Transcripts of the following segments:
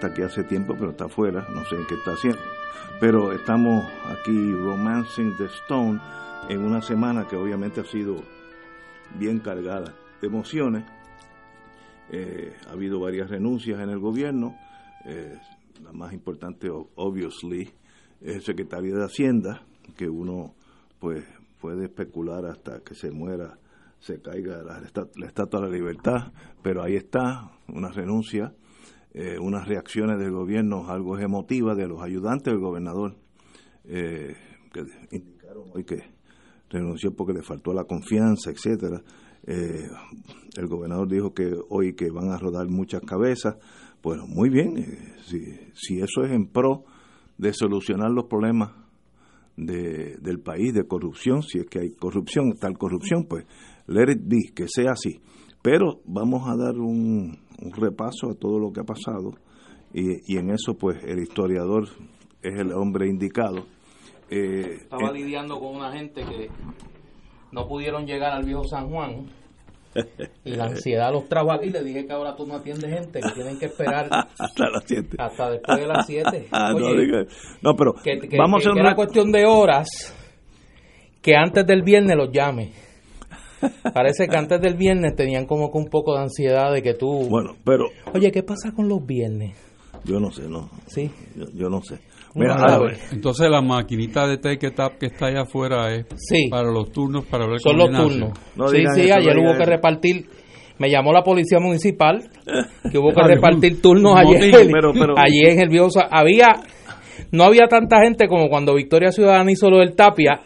Está aquí hace tiempo pero está afuera, no sé qué está haciendo. Pero estamos aquí romancing the Stone en una semana que obviamente ha sido bien cargada de emociones. Eh, ha habido varias renuncias en el gobierno. eh, la más importante, obviously, es el secretario de Hacienda, que uno pues puede especular hasta que se muera, se caiga la, la estatua de la libertad, pero ahí está, una renuncia, eh, unas reacciones del gobierno algo emotivas de los ayudantes del gobernador, eh, que indicaron hoy que renunció porque le faltó la confianza, etcétera. Eh, el gobernador dijo que hoy que van a rodar muchas cabezas. Bueno, muy bien, eh, si, si eso es en pro de solucionar los problemas de, del país de corrupción, si es que hay corrupción, tal corrupción, pues let it que sea así. Pero vamos a dar un, un repaso a todo lo que ha pasado y, y en eso pues el historiador es el hombre indicado. Eh, Estaba eh, lidiando con una gente que no pudieron llegar al viejo San Juan y la ansiedad los trajo aquí. Le dije que ahora tú no atiendes gente, que tienen que esperar hasta las 7. hasta después de las 7. Ah, no, pero que, que- vamos que- a hacer que un era re- cuestión de horas que antes del viernes los llame. Parece que antes del viernes tenían como que un poco de ansiedad de que tú... Bueno, pero Oye, ¿qué pasa con los viernes? yo no sé, no. Sí. Yo, yo no sé. Mira, sabe. ahora, Entonces la maquinita de Take It Up que está allá afuera es Sí. para los turnos, para hablar Son con los Ignacio. turnos. No sí, digan sí, eso, ayer hubo que eso. repartir. Me llamó la policía municipal que hubo que repartir turnos ayer. motín, pero- pero- Allí en el viejo Sa- había no había tanta gente como cuando Victoria Ciudadana hizo lo del Tapia,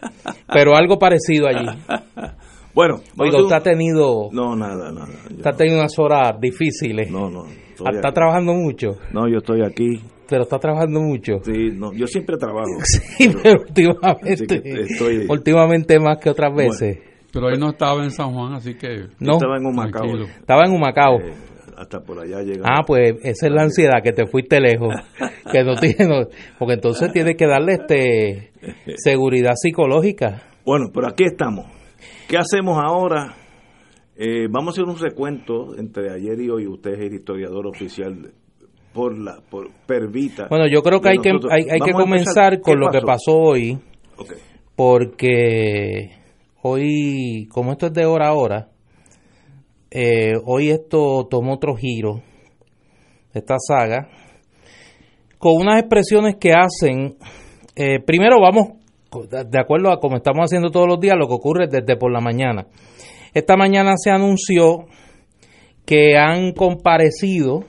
pero algo parecido allí. bueno, Oiga, usted ha tenido No, nada, nada. yo usted ha tenido unas horas difíciles. no, no. está aquí. trabajando mucho, No, yo estoy aquí. pero está trabajando mucho. Sí, no, yo siempre trabajo. Sí, pero últimamente, Así que estoy- últimamente más que otras veces. Pero hoy no estaba en San Juan, así que Yo no, estaba en Humacao. tranquilo. estaba en Humacao. eh, hasta por allá llegamos. Ah, pues esa es la ansiedad, que te fuiste lejos. que no tiene, no- porque entonces tienes que darle este seguridad psicológica. Bueno, pero aquí estamos. ¿Qué hacemos ahora? Eh, vamos a hacer un recuento entre ayer y hoy. Usted es el historiador oficial por la por Pervita. Bueno, yo creo que hay que, hay, hay comenzar con ¿Qué lo que pasó hoy, porque hoy, como esto es de hora a hora, eh, hoy esto tomó otro giro, esta saga, con unas expresiones que hacen, eh, primero vamos, de acuerdo a como estamos haciendo todos los días, lo que ocurre desde por la mañana. Esta mañana se anunció que han comparecido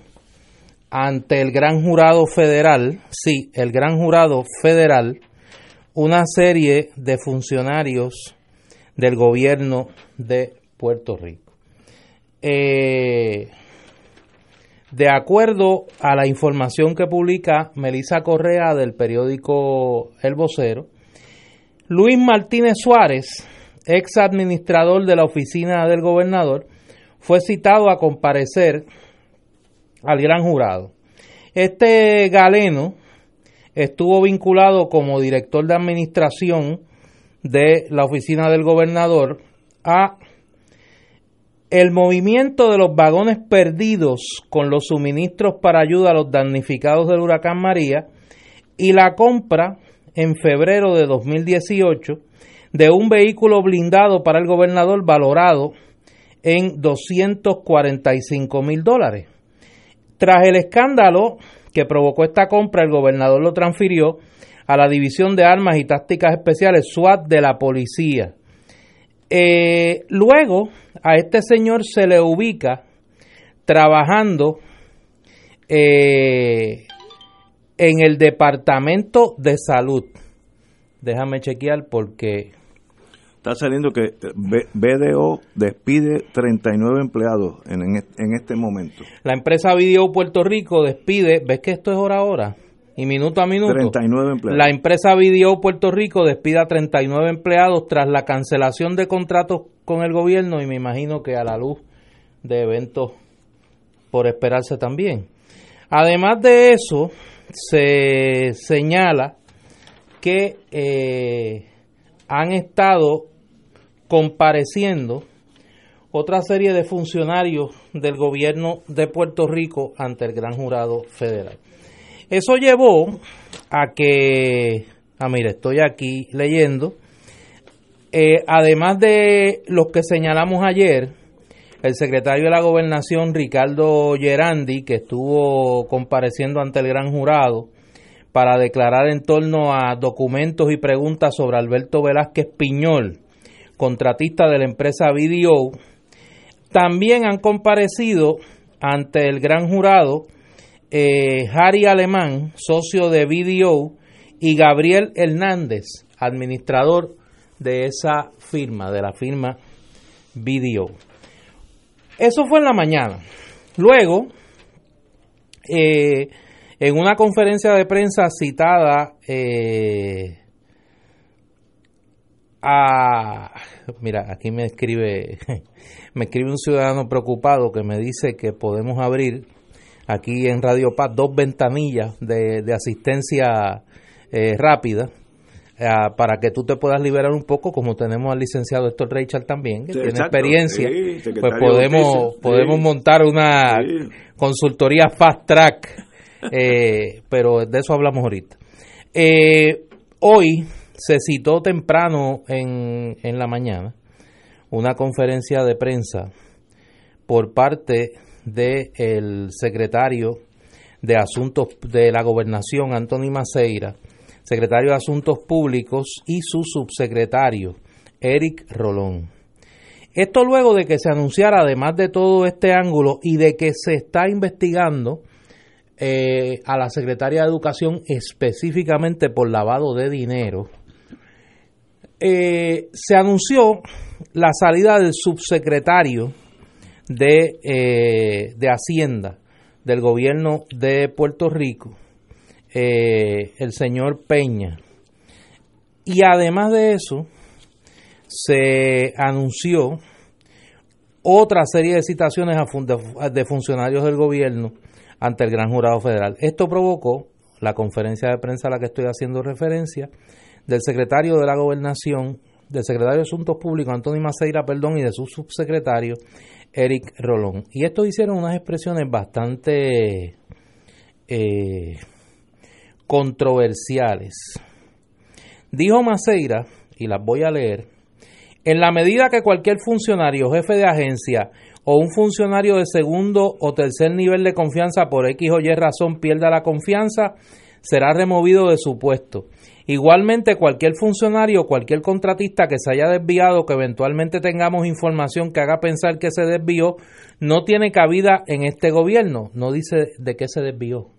ante el gran jurado federal, sí, el gran jurado federal, una serie de funcionarios del gobierno de Puerto Rico. Eh, de acuerdo a la información que publica Melissa Correa del periódico El Vocero, Luis Martínez Suárez, ex administrador de la oficina del gobernador, fue citado a comparecer al gran jurado. Este galeno estuvo vinculado como director de administración de la oficina del gobernador a el movimiento de los vagones perdidos con los suministros para ayuda a los damnificados del huracán María y la compra en febrero de 2018 de un vehículo blindado para el gobernador valorado en 245 mil dólares. Tras el escándalo que provocó esta compra, el gobernador lo transfirió a la División de Armas y Tácticas Especiales SWAT de la policía. Eh, luego, a este señor se le ubica trabajando eh, en el Departamento de Salud. Déjame chequear porque... Está saliendo que BDO despide 39 empleados en, en este momento. La empresa Video Puerto Rico despide, ¿ves que esto es hora a hora? y minuto a minuto. 39 empleados. La empresa Video Puerto Rico despide a 39 empleados tras la cancelación de contratos con el gobierno y me imagino que a la luz de eventos por esperarse también. Además de eso, se señala que eh, han estado compareciendo otra serie de funcionarios del gobierno de Puerto Rico ante el gran jurado federal. Eso llevó a que, ah, mire, estoy aquí leyendo, eh, además de los que señalamos ayer, el secretario de la Gobernación, Ricardo Gerandi, que estuvo compareciendo ante el gran jurado para declarar en torno a documentos y preguntas sobre Alberto Velázquez Piñol, contratista de la empresa BDO, también han comparecido ante el gran jurado eh, Harry Alemán, socio de BDO, y Gabriel Hernández, administrador de esa firma, de la firma BDO. Eso fue en la mañana. Luego, eh, en una conferencia de prensa citada eh, a... Mira, aquí me escribe, me escribe un ciudadano preocupado que me dice que podemos abrir aquí en Radio Paz dos ventanillas de, asistencia eh, rápida eh, para que tú te puedas liberar un poco, como tenemos al licenciado Héctor Reichard también, que tiene experiencia, pues podemos, podemos montar una consultoría fast track, eh, pero de eso hablamos ahorita. hoy se citó temprano en, en la mañana una conferencia de prensa por parte del secretario de Asuntos de la Gobernación, Anthony Maceira, secretario de Asuntos Públicos, y su subsecretario, Eric Rolón. Esto luego de que se anunciara, además de todo este ángulo, y de que se está investigando eh, a la secretaria de Educación específicamente por lavado de dinero, eh, se anunció la salida del subsecretario de, eh, de Hacienda del gobierno de Puerto Rico, eh, el señor Peña. Y además de eso, se anunció otra serie de citaciones de funcionarios del gobierno ante el Gran Jurado Federal. Esto provocó la conferencia de prensa a la que estoy haciendo referencia del secretario de la Gobernación, del secretario de Asuntos Públicos, Antonio Maceira, perdón, y de su subsecretario, Eric Rolón. Y estos hicieron unas expresiones bastante eh, controversiales. Dijo Maceira, y las voy a leer, en la medida que cualquier funcionario, jefe de agencia o un funcionario de segundo o tercer nivel de confianza por X o Y razón pierda la confianza, será removido de su puesto. Igualmente, cualquier funcionario cualquier contratista que se haya desviado, que eventualmente tengamos información que haga pensar que se desvió, no tiene cabida en este gobierno. No dice de qué se desvió.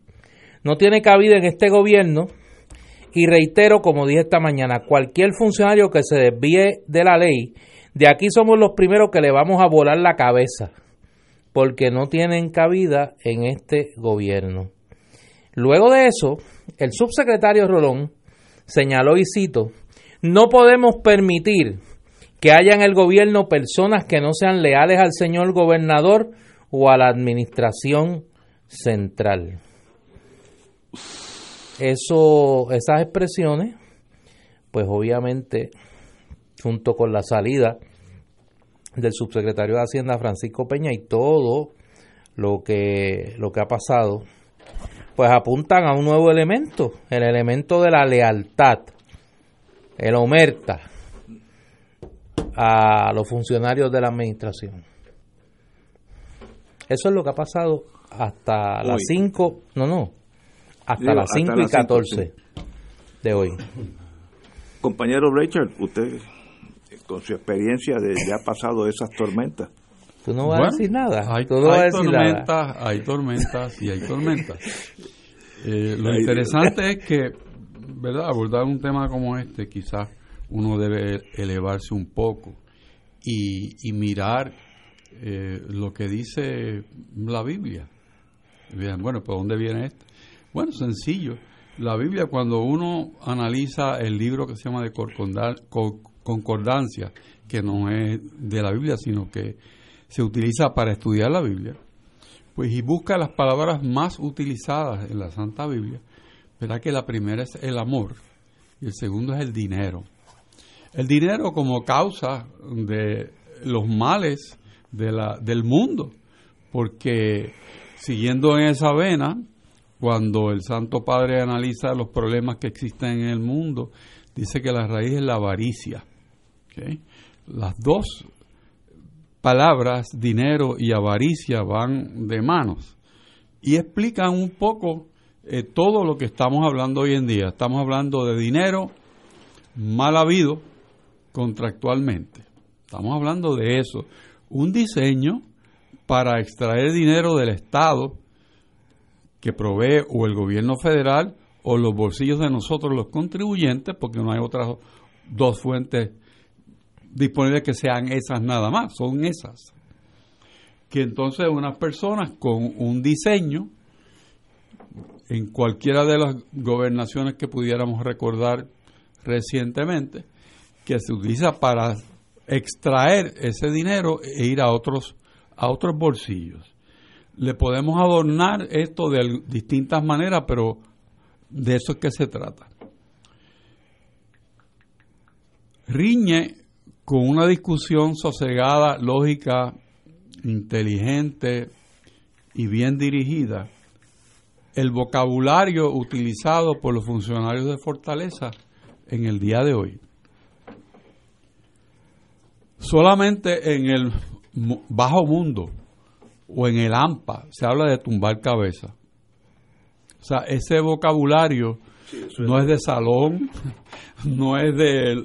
No tiene cabida en este gobierno Y reitero, como dije esta mañana, cualquier funcionario que se desvíe de la ley, de aquí somos los primeros que le vamos a volar la cabeza, porque no tienen cabida en este gobierno. Luego de eso, el subsecretario Rolón señaló y cito, no podemos permitir que haya en el gobierno personas que no sean leales al señor gobernador o a la administración central. Eso, esas expresiones, pues obviamente, junto con la salida del subsecretario de Hacienda Francisco Peña y todo lo que, lo que ha pasado, pues apuntan a un nuevo elemento, el elemento de la lealtad, el omerta a los funcionarios de la administración. Eso es lo que ha pasado hasta las 5, no, no, hasta las 5 y 14 de hoy. Compañero Richard, usted con su experiencia de ya ha pasado esas tormentas. Tú no vas a decir nada. Hay, tormentas, hay tormentas y hay tormentas. Eh, lo interesante es que, ¿verdad? Abordar un tema como este, quizás uno debe elevarse un poco y, y mirar eh, lo que dice la Biblia. bueno, ¿por dónde viene esto? Bueno, sencillo. La Biblia, cuando uno analiza el libro que se llama de concordancia, que no es de la Biblia, sino que se utiliza para estudiar la Biblia, pues y busca las palabras más utilizadas en la Santa Biblia, verá que la primera es el amor y el segundo es el dinero. El dinero como causa de los males de la, del mundo, porque siguiendo en esa vena, cuando el Santo Padre analiza los problemas que existen en el mundo, dice que la raíz es la avaricia. Las dos palabras, dinero y avaricia, van de manos y explican un poco eh, todo lo que estamos hablando hoy en día. Estamos hablando de dinero mal habido contractualmente. Estamos hablando de eso. Un diseño para extraer dinero del Estado que provee o el gobierno federal o los bolsillos de nosotros los contribuyentes, porque no hay otras dos fuentes disponibles que sean esas nada más, son esas. Que entonces unas personas con un diseño en cualquiera de las gobernaciones que pudiéramos recordar recientemente, que se utiliza para extraer ese dinero e ir a otros, a otros bolsillos. Le podemos adornar esto de distintas maneras, pero de eso es que se trata. Riñe con una discusión sosegada, lógica, inteligente y bien dirigida, el vocabulario utilizado por los funcionarios de Fortaleza en el día de hoy. Solamente en el bajo mundo o en el AMPA se habla de tumbar cabeza. O sea, ese vocabulario no es de salón, no es de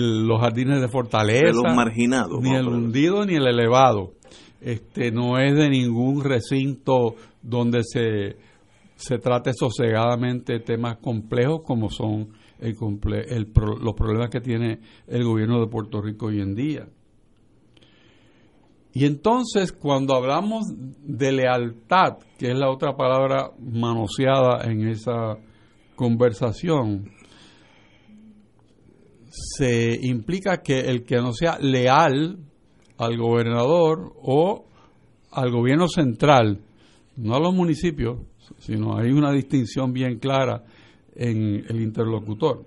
los jardines de fortaleza, de los marginados, ni el hundido ni el elevado. Este no es de ningún recinto donde se se trate sosegadamente temas complejos como son el, los problemas que tiene el gobierno de Puerto Rico hoy en día. Y entonces, cuando hablamos de lealtad, que es la otra palabra manoseada en esa conversación, se implica que el que no sea leal al gobernador o al gobierno central, no a los municipios, sino hay una distinción bien clara en el interlocutor,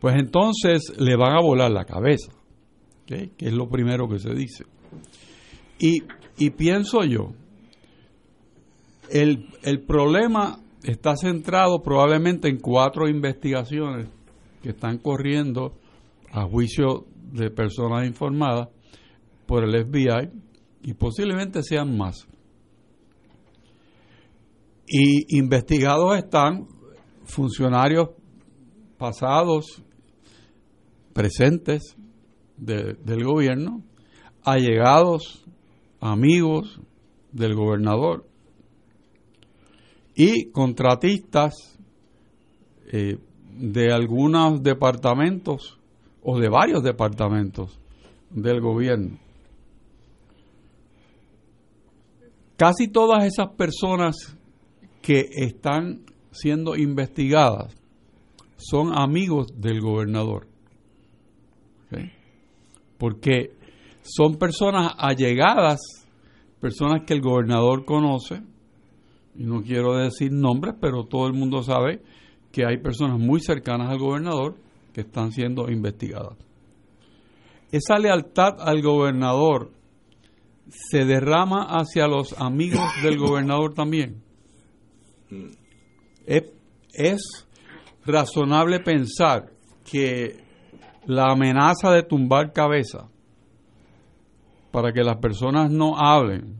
pues entonces le van a volar la cabeza, que es lo primero que se dice. Y, y pienso yo, el, el problema está centrado probablemente en cuatro investigaciones que están corriendo a juicio de personas informadas por el FBI y posiblemente sean más. Y investigados están funcionarios pasados, presentes del gobierno, allegados, amigos del gobernador y contratistas, eh, de algunos departamentos o de varios departamentos del gobierno. Casi todas esas personas que están siendo investigadas son amigos del gobernador. Porque son personas allegadas, personas que el gobernador conoce, y no quiero decir nombres, pero todo el mundo sabe que hay personas muy cercanas al gobernador que están siendo investigadas. Esa lealtad al gobernador se derrama hacia los amigos del gobernador también. Es, razonable pensar que la amenaza de tumbar cabeza para que las personas no hablen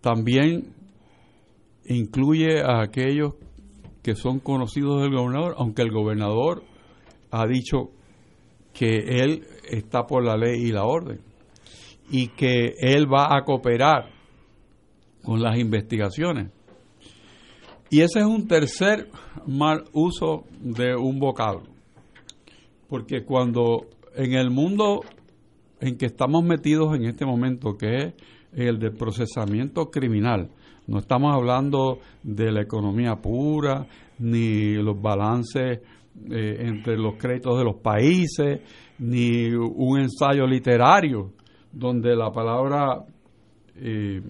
también incluye a aquellos que son conocidos del gobernador, aunque el gobernador ha dicho que él está por la ley y la orden y que él va a cooperar con las investigaciones. Y ese es un tercer mal uso de un vocablo. Porque cuando en el mundo en que estamos metidos en este momento, que es el de procesamiento criminal, no estamos hablando de la economía pura, ni los balances eh, entre los créditos de los países, ni un ensayo literario donde la palabra eh,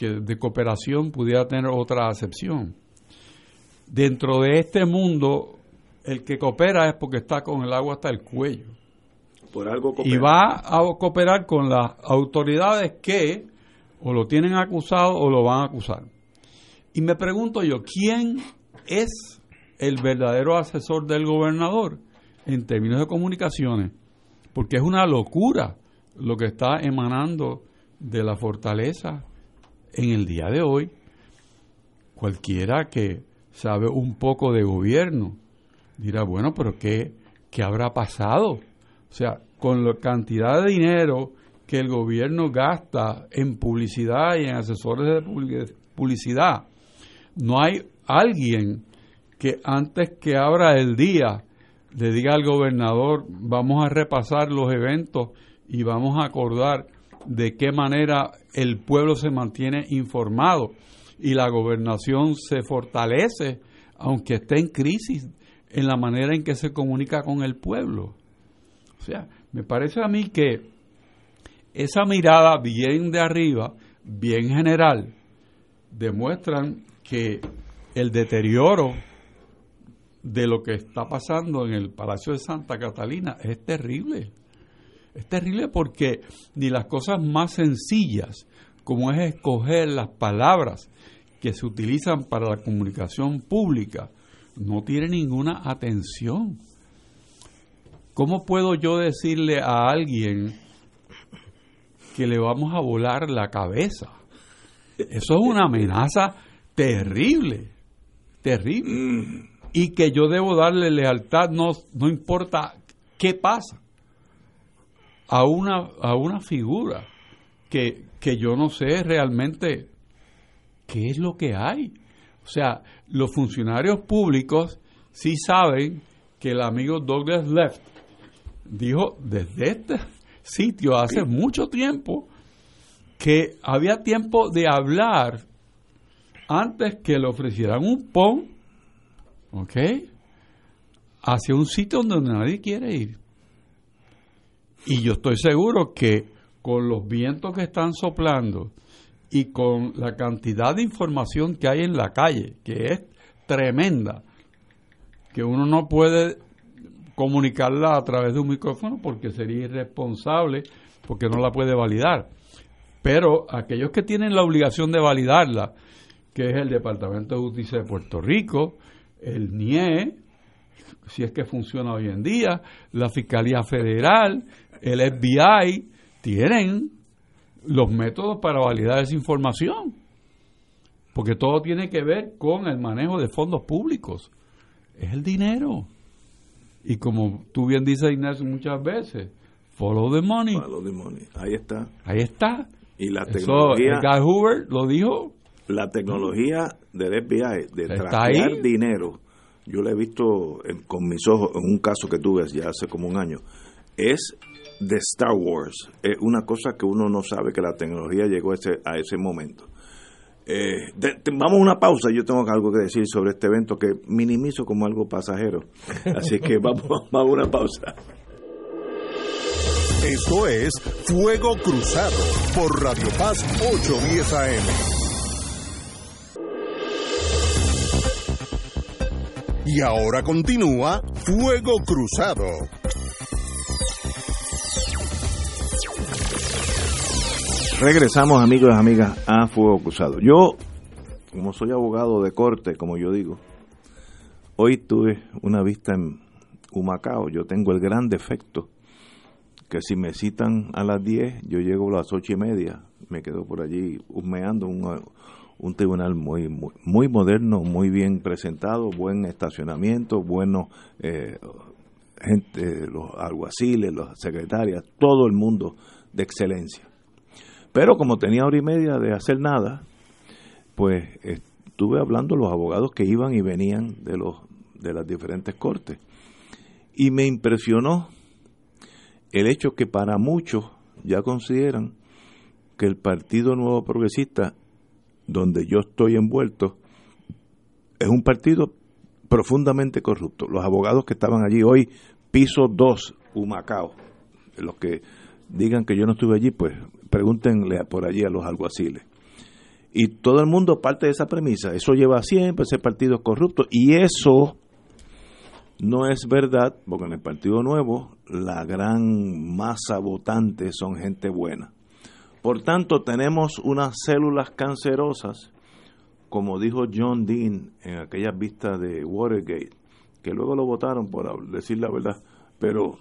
de cooperación pudiera tener otra acepción. Dentro de este mundo, el que coopera es porque está con el agua hasta el cuello. Por algo y va a cooperar con las autoridades que o lo tienen acusado o lo van a acusar. Y me pregunto yo, ¿quién es el verdadero asesor del gobernador en términos de comunicaciones? Porque es una locura lo que está emanando de la fortaleza en el día de hoy. Cualquiera que sabe un poco de gobierno dirá, bueno, pero ¿qué, qué habrá pasado? O sea, con la cantidad de dinero que el gobierno gasta en publicidad y en asesores de publicidad, no hay alguien que antes que abra el día le diga al gobernador, vamos a repasar los eventos y vamos a acordar de qué manera el pueblo se mantiene informado y la gobernación se fortalece, aunque esté en crisis, en la manera en que se comunica con el pueblo. O sea, me parece a mí que esa mirada bien de arriba, bien general, demuestran que el deterioro de lo que está pasando en el Palacio de Santa Catalina es terrible. Es terrible porque ni las cosas más sencillas, como es escoger las palabras que se utilizan para la comunicación pública, no tiene ninguna atención. ¿Cómo puedo yo decirle a alguien que le vamos a volar la cabeza? Eso es una amenaza terrible, terrible. Mm. Y que yo debo darle lealtad, no, no importa qué pasa a una, a una figura que, que yo no sé realmente qué es lo que hay. O sea, los funcionarios públicos sí saben que el amigo Douglas Left dijo desde este sitio hace mucho tiempo que había tiempo de hablar antes que le ofrecieran un PON, ¿ok? Hacia un sitio donde nadie quiere ir. Y yo estoy seguro que con los vientos que están soplando y con la cantidad de información que hay en la calle, que es tremenda, que uno no puede comunicarla a través de un micrófono porque sería irresponsable, porque no la puede validar. Pero aquellos que tienen la obligación de validarla, que es el Departamento de Justicia de Puerto Rico, el NIE, si es que funciona hoy en día, la Fiscalía Federal, el FBI tienen los métodos para validar esa información. Porque todo tiene que ver con el manejo de fondos públicos. Es el dinero. Y como tú bien dices, Ignacio, muchas veces, follow the money. Follow the money. Ahí está. Ahí está. Y la tecnología. Guy Hoover lo dijo la tecnología del FBI de traquear dinero, yo lo he visto con mis ojos en un caso que tuve ya hace como un año, es de Star Wars. Es una cosa que uno no sabe que la tecnología llegó a ese, a ese momento. Eh, vamos a una pausa. Yo tengo algo que decir sobre este evento que minimizo como algo pasajero. Así que vamos, vamos a una pausa. Esto es Fuego Cruzado por Radio Paz 810 AM. Y ahora continúa Fuego Cruzado. Regresamos amigos y amigas a Fuego Cruzado. Yo, como soy abogado de corte, como yo digo, hoy tuve una vista en Humacao. Yo tengo el gran defecto que si me citan a las 10, yo llego a las ocho y media, me quedo por allí humeando un, un tribunal muy, muy, moderno, muy bien presentado, buen estacionamiento, buenos eh, gente, los alguaciles, las secretarias, todo el mundo de excelencia. Pero como tenía hora y media de hacer nada, pues estuve hablando los abogados que iban y venían de los de las diferentes cortes. Y me impresionó el hecho que para muchos ya consideran que el Partido Nuevo Progresista, donde yo estoy envuelto, es un partido profundamente corrupto. Los abogados que estaban allí hoy, piso 2, Humacao, los que digan que yo no estuve allí, pues pregúntenle por allí a los alguaciles. Y todo el mundo parte de esa premisa. Eso lleva siempre ese partido corrupto. Y eso no es verdad, porque en el Partido Nuevo la gran masa votante son gente buena. Por tanto, tenemos unas células cancerosas, como dijo John Dean en aquellas vistas de Watergate, que luego lo votaron por decir la verdad, pero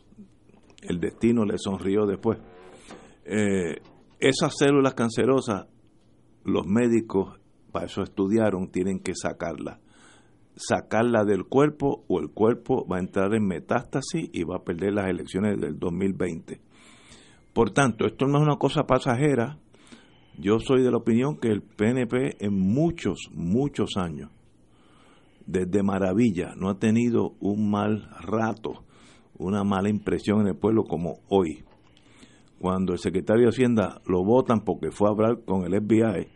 el destino le sonrió después. Eh, esas células cancerosas, los médicos, para eso estudiaron, tienen que sacarlas. Sacarla del cuerpo o el cuerpo va a entrar en metástasis y va a perder las elecciones del 2020. Por tanto, esto no es una cosa pasajera. Yo soy de la opinión que el PNP en muchos, muchos años, desde maravilla, no ha tenido un mal rato, una mala impresión en el pueblo como hoy cuando el secretario de Hacienda lo votan porque fue a hablar con el FBI,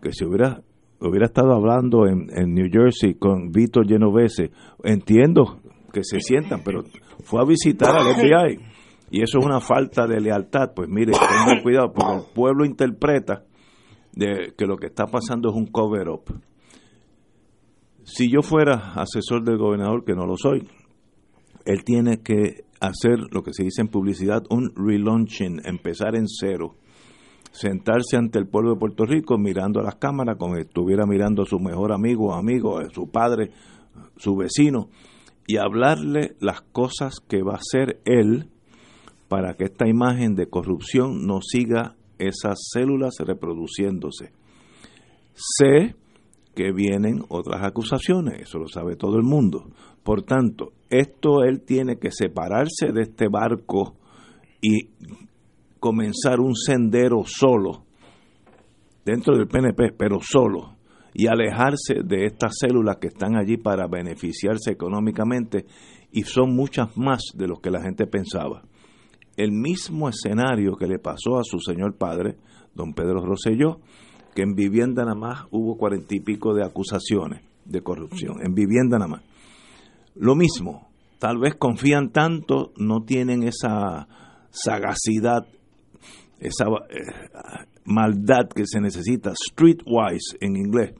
que si hubiera hubiera estado hablando en, New Jersey con Víctor Genovese, entiendo que se sientan, pero fue a visitar al FBI y eso es una falta de lealtad. Pues mire, tengan cuidado porque el pueblo interpreta de que lo que está pasando es un cover-up. Si yo fuera asesor del gobernador, que no lo soy, él tiene que hacer lo que se dice en publicidad, un relaunching, empezar en cero, sentarse ante el pueblo de Puerto Rico mirando a las cámaras como estuviera mirando a su mejor amigo, amigo, su padre, su vecino, y hablarle las cosas que va a hacer él para que esta imagen de corrupción no siga esas células reproduciéndose. Sé que vienen otras acusaciones, eso lo sabe todo el mundo. Por tanto, esto él tiene que separarse de este barco y comenzar un sendero solo, dentro del PNP, pero solo, y alejarse de estas células que están allí para beneficiarse económicamente, y son muchas más de lo que la gente pensaba. El mismo escenario que le pasó a su señor padre, don Pedro Rosselló, que en vivienda nada más hubo cuarenta y pico de acusaciones de corrupción, en vivienda nada más. Lo mismo, tal vez confían tanto, no tienen esa sagacidad, esa eh, maldad que se necesita, streetwise en inglés,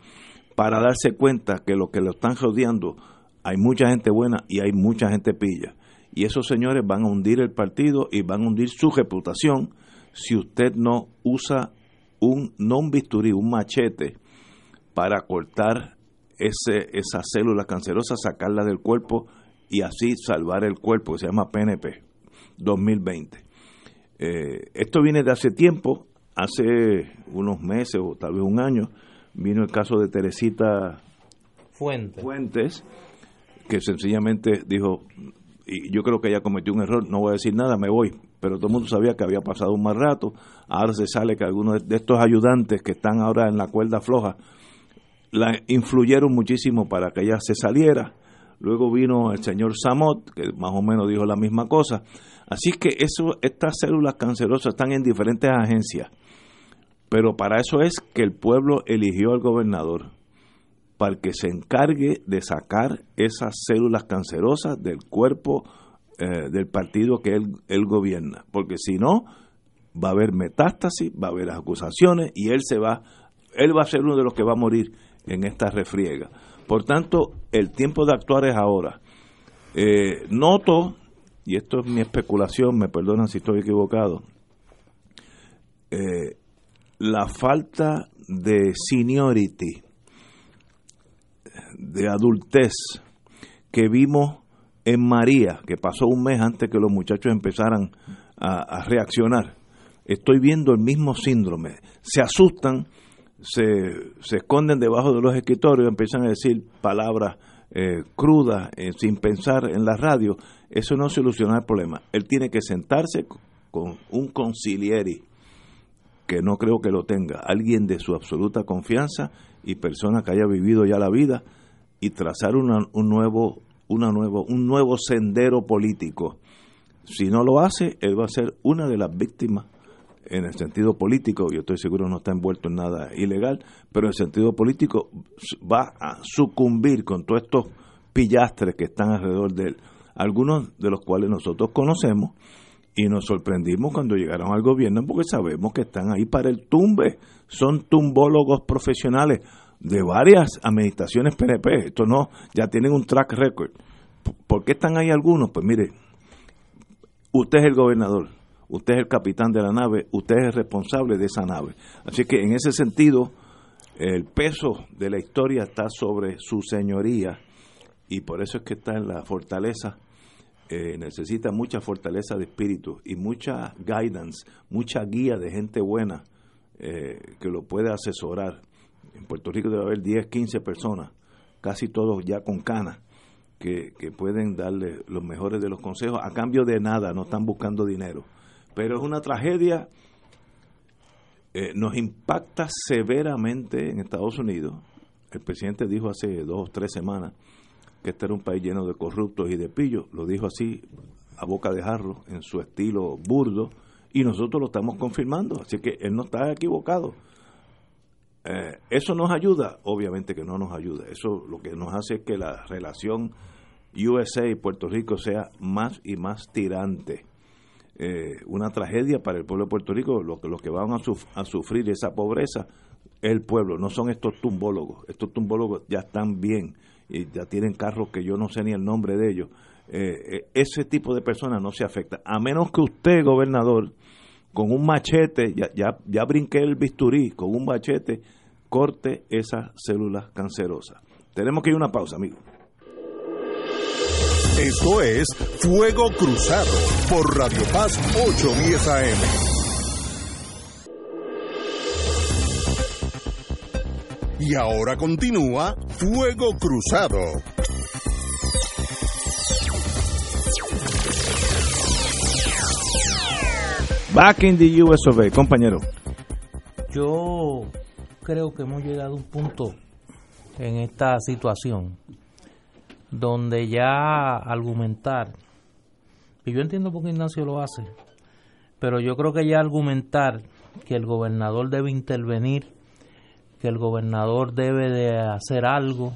para darse cuenta que lo que lo están rodeando, hay mucha gente buena y hay mucha gente pilla. Y esos señores van a hundir el partido y van a hundir su reputación si usted no usa un, no un bisturí, un machete para cortar ese, esa célula cancerosa, sacarla del cuerpo y así salvar el cuerpo, que se llama PNP 2020. Eh, esto viene de hace tiempo, hace unos meses o tal vez un año, vino el caso de Teresita Fuentes, Fuentes que sencillamente dijo, y yo creo que ella cometió un error, no voy a decir nada, me voy, pero todo el mundo sabía que había pasado un mal rato. Ahora se sale que algunos de estos ayudantes que están ahora en la cuerda floja la influyeron muchísimo para que ella se saliera. Luego vino el señor Samot, que más o menos dijo la misma cosa. Así que eso, estas células cancerosas están en diferentes agencias. Pero para eso es que el pueblo eligió al gobernador, para que se encargue de sacar esas células cancerosas del cuerpo eh, del partido que él, gobierna. Porque si no, va a haber metástasis, va a haber acusaciones y él se va, él va a ser uno de los que va a morir en esta refriega. Por tanto, el tiempo de actuar es ahora. Eh, noto, y esto es mi especulación, me perdonan si estoy equivocado, eh, la falta de seniority, de adultez que vimos en María, que pasó un mes antes que los muchachos empezaran a reaccionar. Estoy viendo el mismo síndrome. Se asustan se, se esconden debajo de los escritorios, empiezan a decir palabras eh, crudas eh, sin pensar en la radio, eso no soluciona el problema. Él tiene que sentarse con un concilieri, que no creo que lo tenga, alguien de su absoluta confianza y persona que haya vivido ya la vida y trazar un nuevo una nuevo un nuevo sendero político. Si no lo hace, él va a ser una de las víctimas en el sentido político, yo estoy seguro no está envuelto en nada ilegal, pero en el sentido político va a sucumbir con todos estos pillastres que están alrededor de él, algunos de los cuales nosotros conocemos y nos sorprendimos cuando llegaron al gobierno porque sabemos que están ahí para el tumbe, son tumbólogos profesionales de varias administraciones PNP, esto no, ya tienen un track record. ¿Por qué están ahí algunos? Pues mire, usted es el gobernador, usted es el capitán de la nave, usted es el responsable de esa nave. Así que en ese sentido, el peso de la historia está sobre su señoría y por eso es que está en la fortaleza. Eh, necesita mucha fortaleza de espíritu y mucha guidance, mucha guía de gente buena eh, que lo puede asesorar. En Puerto Rico debe haber 10, 15 personas, casi todos ya con canas, que, pueden darle los mejores de los consejos a cambio de nada, no están buscando dinero pero es una tragedia, eh, nos impacta severamente en Estados Unidos. El presidente dijo hace dos o tres semanas que este era un país lleno de corruptos y de pillos, lo dijo así a boca de jarro, en su estilo burdo, y nosotros lo estamos confirmando, así que él no está equivocado. Eh, ¿Eso nos ayuda? Obviamente que no nos ayuda. Eso lo que nos hace es que la relación USA y Puerto Rico sea más y más tirante. Eh, una tragedia para el pueblo de Puerto Rico. Los que, que van a, sufrir esa pobreza es el pueblo, no son estos tumbólogos. Estos tumbólogos ya están bien y ya tienen carros que yo no sé ni el nombre de ellos. Eh, eh, ese tipo de personas no se afecta. A menos que usted, gobernador, con un machete, ya, ya, ya brinqué el bisturí, con un machete, corte esas células cancerosas. Tenemos que ir a una pausa, amigo. Esto es Fuego Cruzado por Radio Paz 810 AM. Y ahora continúa Fuego Cruzado. Back in the US of compañero. Yo creo que hemos llegado a un punto en esta situación donde ya argumentar, y yo entiendo por qué Ignacio lo hace, pero yo creo que ya argumentar que el gobernador debe intervenir, que el gobernador debe de hacer algo,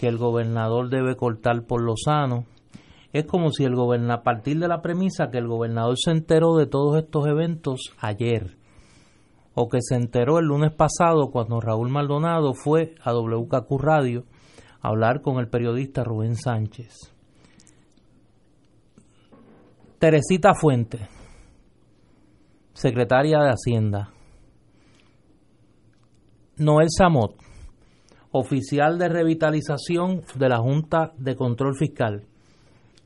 que el gobernador debe cortar por lo sano, es como si el gobernador, a partir de la premisa que el gobernador se enteró de todos estos eventos ayer, o que se enteró el lunes pasado cuando Raúl Maldonado fue a WKQ Radio hablar con el periodista Rubén Sánchez. Teresita Fuente, secretaria de Hacienda. Noel Samot, oficial de revitalización de la Junta de Control Fiscal.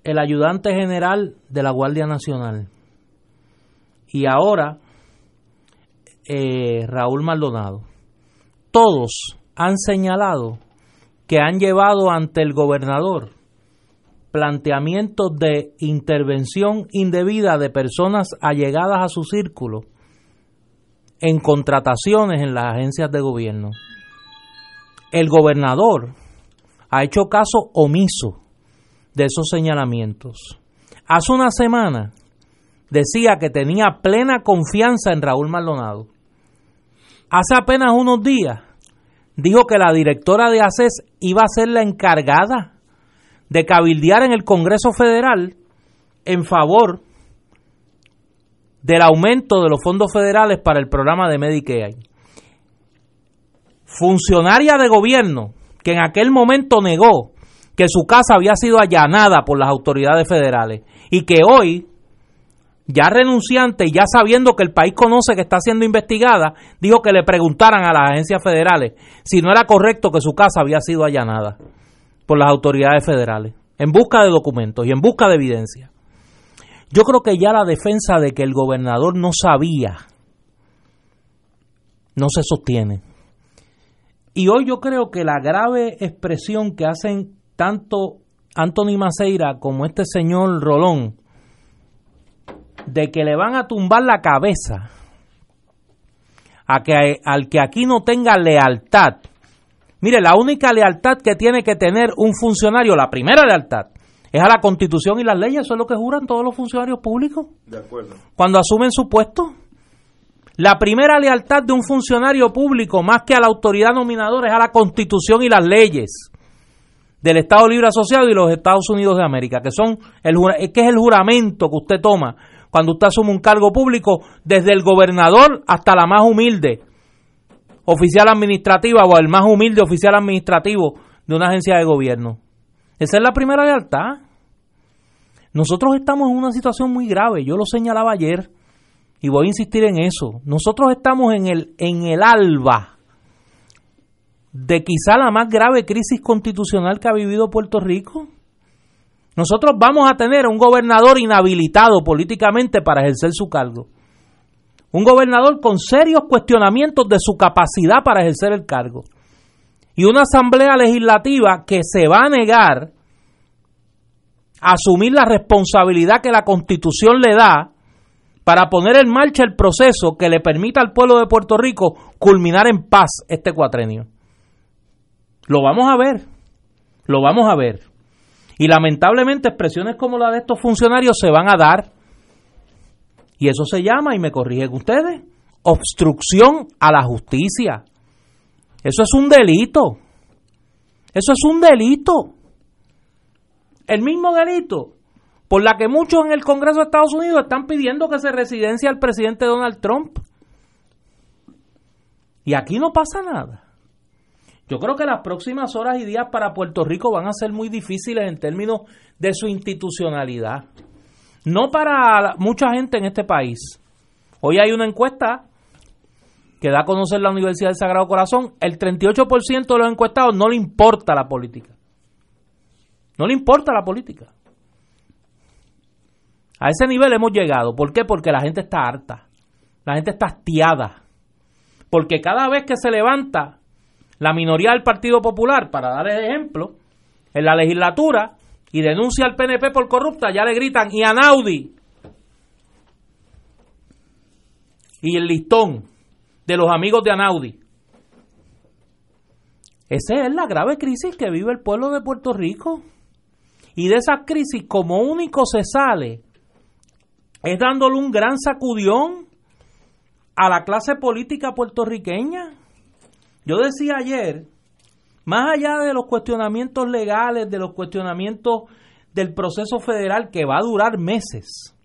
El ayudante general de la Guardia Nacional. Y ahora eh, Raúl Maldonado. Todos han señalado que han llevado ante el gobernador planteamientos de intervención indebida de personas allegadas a su círculo en contrataciones en las agencias de gobierno. El gobernador ha hecho caso omiso de esos señalamientos. Hace una semana decía que tenía plena confianza en Raúl Maldonado. Hace apenas unos días dijo que la directora de ACES iba a ser la encargada de cabildear en el Congreso Federal en favor del aumento de los fondos federales para el programa de Medicaid. Funcionaria de gobierno que en aquel momento negó que su casa había sido allanada por las autoridades federales y que hoy, ya renunciante y ya sabiendo que el país conoce que está siendo investigada, dijo que le preguntaran a las agencias federales si no era correcto que su casa había sido allanada por las autoridades federales, en busca de documentos y en busca de evidencia. Yo creo que ya la defensa de que el gobernador no sabía no se sostiene. Y hoy yo creo que la grave expresión que hacen tanto Anthony Maceira como este señor Rolón de que le van a tumbar la cabeza a que al que aquí no tenga lealtad. Mire, la única lealtad que tiene que tener un funcionario, la primera lealtad, es a la Constitución y las leyes, eso es lo que juran todos los funcionarios públicos. De acuerdo. Cuando asumen su puesto. La primera lealtad de un funcionario público, más que a la autoridad nominadora, es a la Constitución y las leyes del Estado Libre Asociado y los Estados Unidos de América, que son el que es el juramento que usted toma cuando usted asume un cargo público, desde el gobernador hasta la más humilde oficial administrativa o el más humilde oficial administrativo de una agencia de gobierno. Esa es la primera lealtad. Nosotros estamos en una situación muy grave, yo lo señalaba ayer y voy a insistir en eso. Nosotros estamos en el, en el alba de quizá la más grave crisis constitucional que ha vivido Puerto Rico. Nosotros vamos a tener un gobernador inhabilitado políticamente para ejercer su cargo. Un gobernador con serios cuestionamientos de su capacidad para ejercer el cargo. Y una asamblea legislativa que se va a negar a asumir la responsabilidad que la constitución le da para poner en marcha el proceso que le permita al pueblo de Puerto Rico culminar en paz este cuatrenio. Lo vamos a ver, lo vamos a ver. Y lamentablemente expresiones como la de estos funcionarios se van a dar. Y eso se llama, y me corrigen ustedes, obstrucción a la justicia. Eso es un delito. Eso es un delito. El mismo delito por la que muchos en el Congreso de Estados Unidos están pidiendo que se residencia al presidente Donald Trump. Y aquí no pasa nada. Yo creo que las próximas horas y días para Puerto Rico van a ser muy difíciles en términos de su institucionalidad. No para mucha gente en este país. Hoy hay una encuesta que da a conocer la Universidad del Sagrado Corazón. El 38% de los encuestados no le importa la política. No le importa la política. A ese nivel hemos llegado. ¿Por qué? Porque la gente está harta. La gente está hastiada. Porque cada vez que se levanta la minoría del Partido Popular, para dar el ejemplo, en la legislatura y denuncia al PNP por corrupta, ya le gritan y a Naudi. Y el listón de los amigos de Anaudi. Esa es la grave crisis que vive el pueblo de Puerto Rico. Y de esa crisis, como único se sale, es dándole un gran sacudión a la clase política puertorriqueña. Yo decía ayer, más allá de los cuestionamientos legales, de los cuestionamientos del proceso federal que va a durar meses,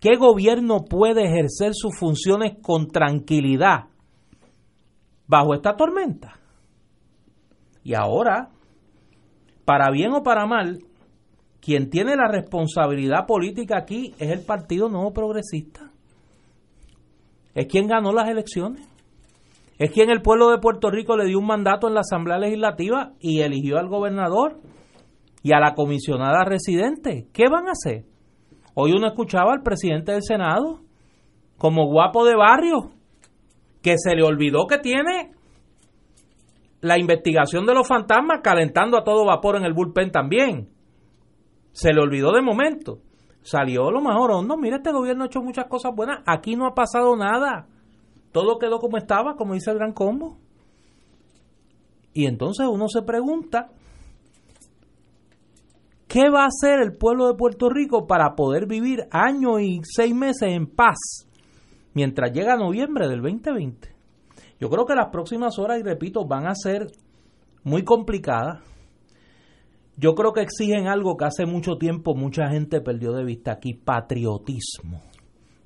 ¿qué gobierno puede ejercer sus funciones con tranquilidad bajo esta tormenta? Y ahora, para bien o para mal, quien tiene la responsabilidad política aquí es el Partido Nuevo Progresista. Es quien ganó las elecciones. Es quien el pueblo de Puerto Rico le dio un mandato en la Asamblea Legislativa y eligió al gobernador y a la comisionada residente. ¿Qué van a hacer? Hoy uno escuchaba al presidente del Senado como guapo de barrio, que se le olvidó que tiene la investigación de los fantasmas calentando a todo vapor en el bullpen también. Se le olvidó de momento. Salió lo mejor, no, mira, este gobierno ha hecho muchas cosas buenas, aquí no ha pasado nada. Todo quedó como estaba, como dice el Gran Combo. Y entonces uno se pregunta, ¿qué va a hacer el pueblo de Puerto Rico para poder vivir años y seis meses en paz mientras llega noviembre del 2020? Yo creo que las próximas horas, y repito, van a ser muy complicadas. Yo creo que exigen algo que hace mucho tiempo mucha gente perdió de vista aquí, patriotismo.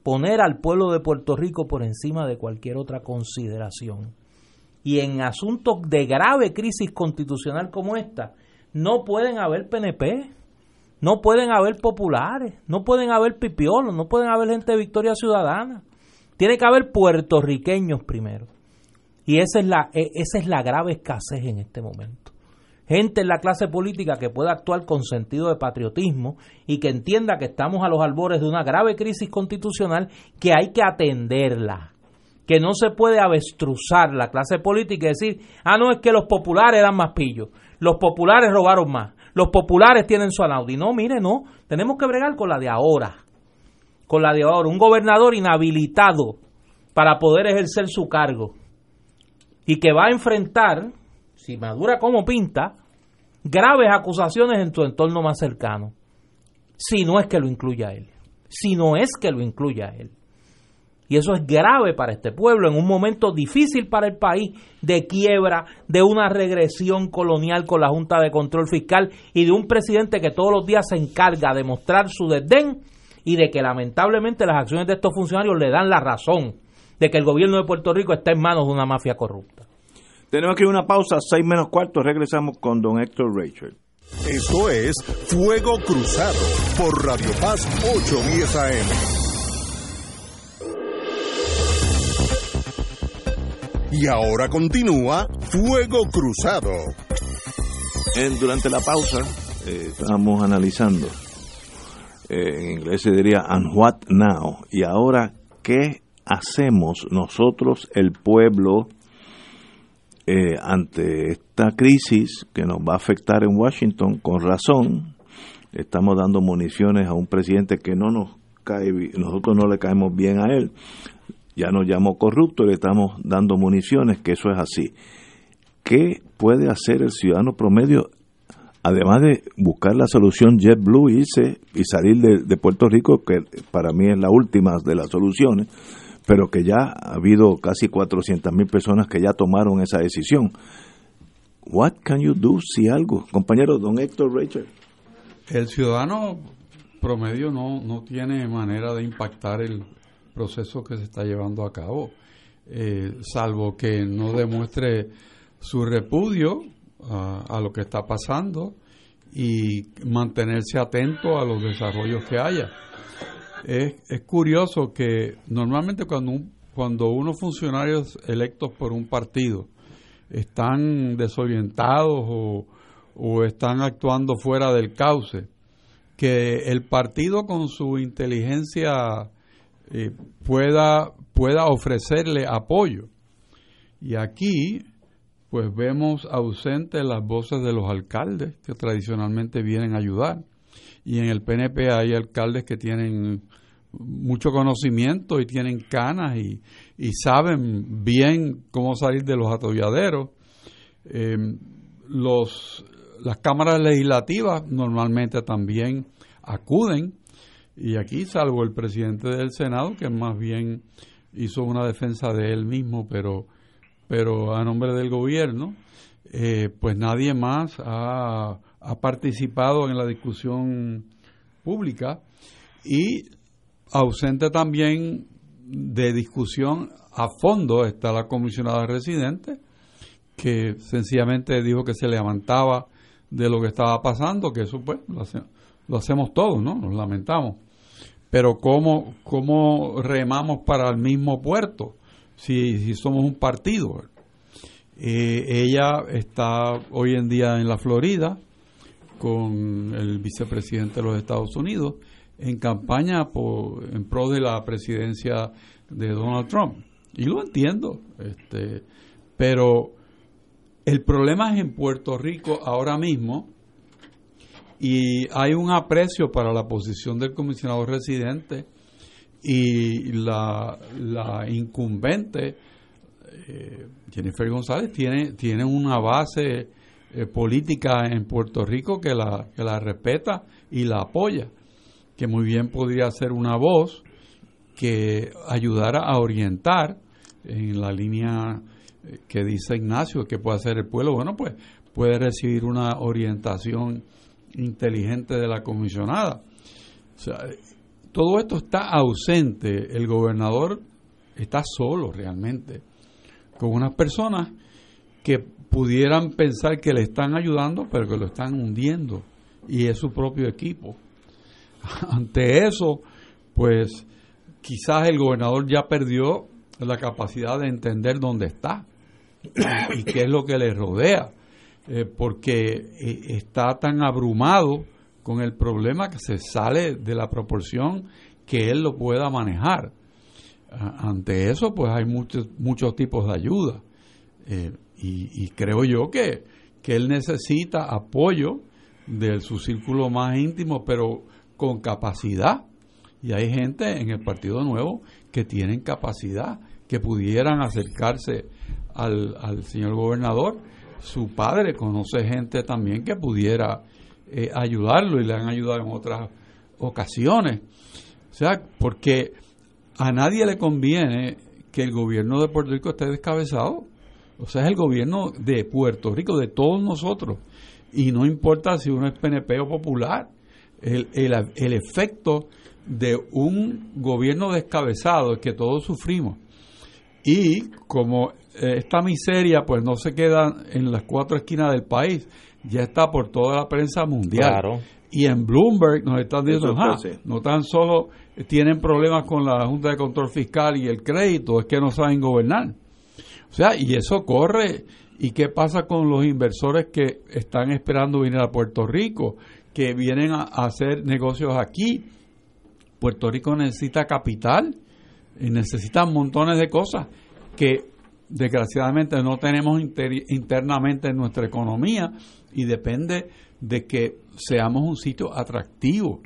Poner al pueblo de Puerto Rico por encima de cualquier otra consideración. Y en asuntos de grave crisis constitucional como esta, no pueden haber PNP, no pueden haber populares, no pueden haber pipiolos, no pueden haber gente de Victoria Ciudadana. Tiene que haber puertorriqueños primero. Y esa es la, e, esa es la grave escasez en este momento. Gente en la clase política que pueda actuar con sentido de patriotismo y que entienda que estamos a los albores de una grave crisis constitucional que hay que atenderla. Que no se puede avestruzar la clase política y decir, ah, no, es que los populares eran más pillos, los populares robaron más, los populares tienen su anaudi. No, mire, no, tenemos que bregar con la de ahora, con la de ahora. Un gobernador inhabilitado para poder ejercer su cargo y que va a enfrentar, si madura como pinta, graves acusaciones en tu entorno más cercano, si no es que lo incluya él, si no es que lo incluya él. Y eso es grave para este pueblo en un momento difícil para el país de quiebra, de una regresión colonial con la Junta de Control Fiscal y de un presidente que todos los días se encarga de mostrar su desdén y de que lamentablemente las acciones de estos funcionarios le dan la razón de que el gobierno de Puerto Rico está en manos de una mafia corrupta. Tenemos que ir a una pausa, seis menos cuarto, regresamos con don Héctor Rachel. Esto es Fuego Cruzado por Radio Paz 810 AM. Y ahora continúa Fuego Cruzado. durante la pausa eh, estábamos analizando, eh, en inglés se diría, and what now? Y ahora, ¿qué hacemos nosotros, el pueblo, eh, ante esta crisis que nos va a afectar en Washington? Con razón, estamos dando municiones a un presidente que no nos cae, nosotros no le caemos bien a él. Ya nos llamó corrupto y le estamos dando municiones, que eso es así. ¿Qué puede hacer el ciudadano promedio además de buscar la solución JetBlue irse y salir de, de, Puerto Rico, que para mí es la última de las soluciones, pero que ya ha habido casi 400 mil personas que ya tomaron esa decisión. What can you do si algo? Compañero don Héctor Rachel. El ciudadano promedio no, no tiene manera de impactar el proceso que se está llevando a cabo, eh, salvo que no demuestre su repudio a, a lo que está pasando y mantenerse atento a los desarrollos que haya es, es curioso que normalmente cuando, un, cuando unos funcionarios electos por un partido están desorientados o, o están actuando fuera del cauce, que el partido con su inteligencia eh, pueda, pueda ofrecerle apoyo. Y aquí, pues vemos ausentes las voces de los alcaldes que tradicionalmente vienen a ayudar. Y en el PNP hay alcaldes que tienen mucho conocimiento y tienen canas y, saben bien cómo salir de los atolladeros. Em, los, las cámaras legislativas normalmente también acuden y aquí, salvo el presidente del Senado, que más bien hizo una defensa de él mismo, pero, pero a nombre del gobierno, eh, pues nadie más ha, ha participado en la discusión pública y Ausente también de discusión a fondo está la comisionada residente, que sencillamente dijo que se levantaba de lo que estaba pasando, que eso pues lo, hacemos todos, ¿no? Nos lamentamos. Pero ¿cómo, cómo remamos para el mismo puerto si, si somos un partido? Eh, ella está hoy en día en la Florida con el vicepresidente de los Estados Unidos en campaña en pro de la presidencia de Donald Trump. Y lo entiendo, este, pero el problema es en Puerto Rico ahora mismo y hay un aprecio para la posición del comisionado residente y la, la incumbente eh, Jennifer González tiene, tiene una base eh, política en Puerto Rico que la, que la respeta y la apoya, que muy bien podría ser una voz que ayudara a orientar en la línea eh, que dice Ignacio que puede hacer el pueblo. Bueno, pues puede recibir una orientación inteligente de la comisionada. Todo esto está ausente. El gobernador está solo realmente, con unas personas que pudieran pensar que le están ayudando, pero que lo están hundiendo, y es su propio equipo. Ante eso, pues quizás el gobernador ya perdió la capacidad de entender dónde está y qué es lo que le rodea. Eh, porque eh, está tan abrumado con el problema que se sale de la proporción que él lo pueda manejar. ante eso, pues hay muchos, muchos tipos de ayuda. Eh, y, creo yo que, que él necesita apoyo de su círculo más íntimo, pero con capacidad. Y hay gente en el Partido Nuevo que tienen capacidad, que pudieran acercarse al, al señor gobernador su padre conoce gente también que pudiera eh, ayudarlo y le han ayudado en otras ocasiones. O sea, porque a nadie le conviene que el gobierno de Puerto Rico esté descabezado. O sea, es el gobierno de Puerto Rico, de todos nosotros. Y no importa si uno es PNP o popular. El, el, el efecto de un gobierno descabezado es que todos sufrimos. Y como eh, esta miseria pues no se queda en las cuatro esquinas del país, ya está por toda la prensa mundial. Y en Bloomberg nos están diciendo, no tan solo tienen problemas con la Junta de Control Fiscal y el crédito, es que no saben gobernar. O sea, y eso corre. ¿Y qué pasa con los inversores que están esperando venir a Puerto Rico, que vienen a, hacer negocios aquí? Puerto Rico necesita capital y necesita montones de cosas que desgraciadamente no tenemos internamente en nuestra economía y depende de que seamos un sitio atractivo.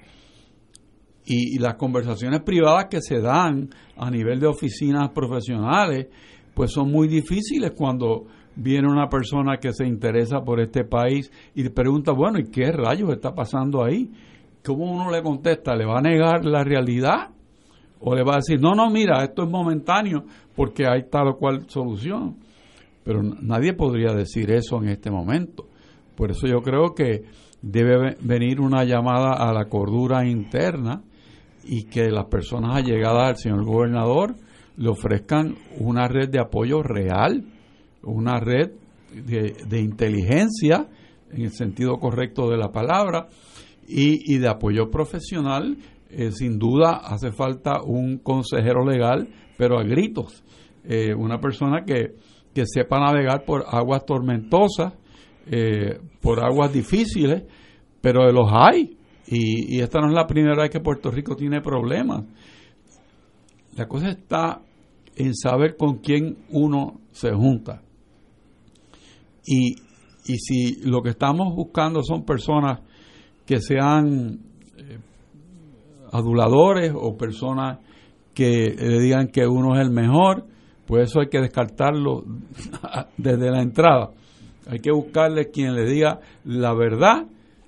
Y, las conversaciones privadas que se dan a nivel de oficinas profesionales, pues son muy difíciles cuando viene una persona que se interesa por este país y pregunta, bueno, ¿y qué rayos está pasando ahí? ¿Cómo uno le contesta? ¿Le va a negar la realidad? ¿O le va a decir, no, no, mira, esto es momentáneo, porque hay tal o cual solución. Pero nadie podría decir eso en este momento. Por eso yo creo que debe venir una llamada a la cordura interna y que las personas allegadas al señor gobernador le ofrezcan una red de apoyo real, una red de, inteligencia en el sentido correcto de la palabra y, de apoyo profesional. Eh, sin duda hace falta un consejero legal, pero a gritos, eh, una persona que, sepa navegar por aguas tormentosas, eh, por aguas difíciles, pero los hay. Y, esta no es la primera vez que Puerto Rico tiene problemas. La cosa está en saber con quién uno se junta. Y, y si lo que estamos buscando son personas que sean eh, aduladores o personas que le digan que uno es el mejor, pues eso hay que descartarlo desde la entrada. Hay que buscarle quien le diga la verdad,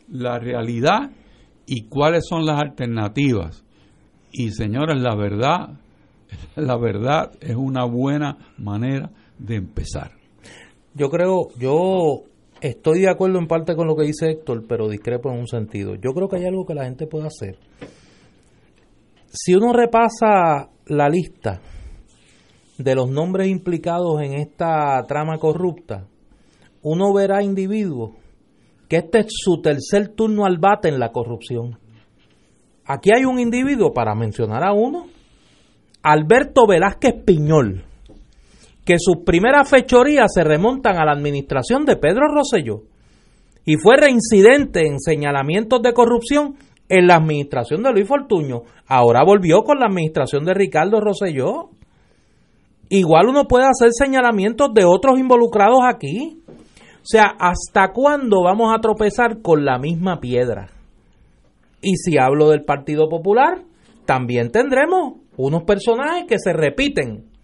la realidad y cuáles son las alternativas. Y señores, la verdad, la verdad es una buena manera de empezar. Yo creo, yo estoy de acuerdo en parte con lo que dice Héctor, pero discrepo en un sentido. Yo creo que hay algo que la gente puede hacer. Si uno repasa la lista de los nombres implicados en esta trama corrupta, uno verá individuos que este es su tercer turno al bate en la corrupción. Aquí hay un individuo, para mencionar a uno, Alberto Velázquez Piñol, que sus primeras fechorías se remontan a la administración de Pedro Rosselló y fue reincidente en señalamientos de corrupción en la administración de Luis Fortuño. Ahora volvió con la administración de Ricardo Rosselló. Igual uno puede hacer señalamientos de otros involucrados aquí. O sea, ¿hasta cuándo vamos a tropezar con la misma piedra? Y si hablo del Partido Popular, también tendremos unos personajes que se repiten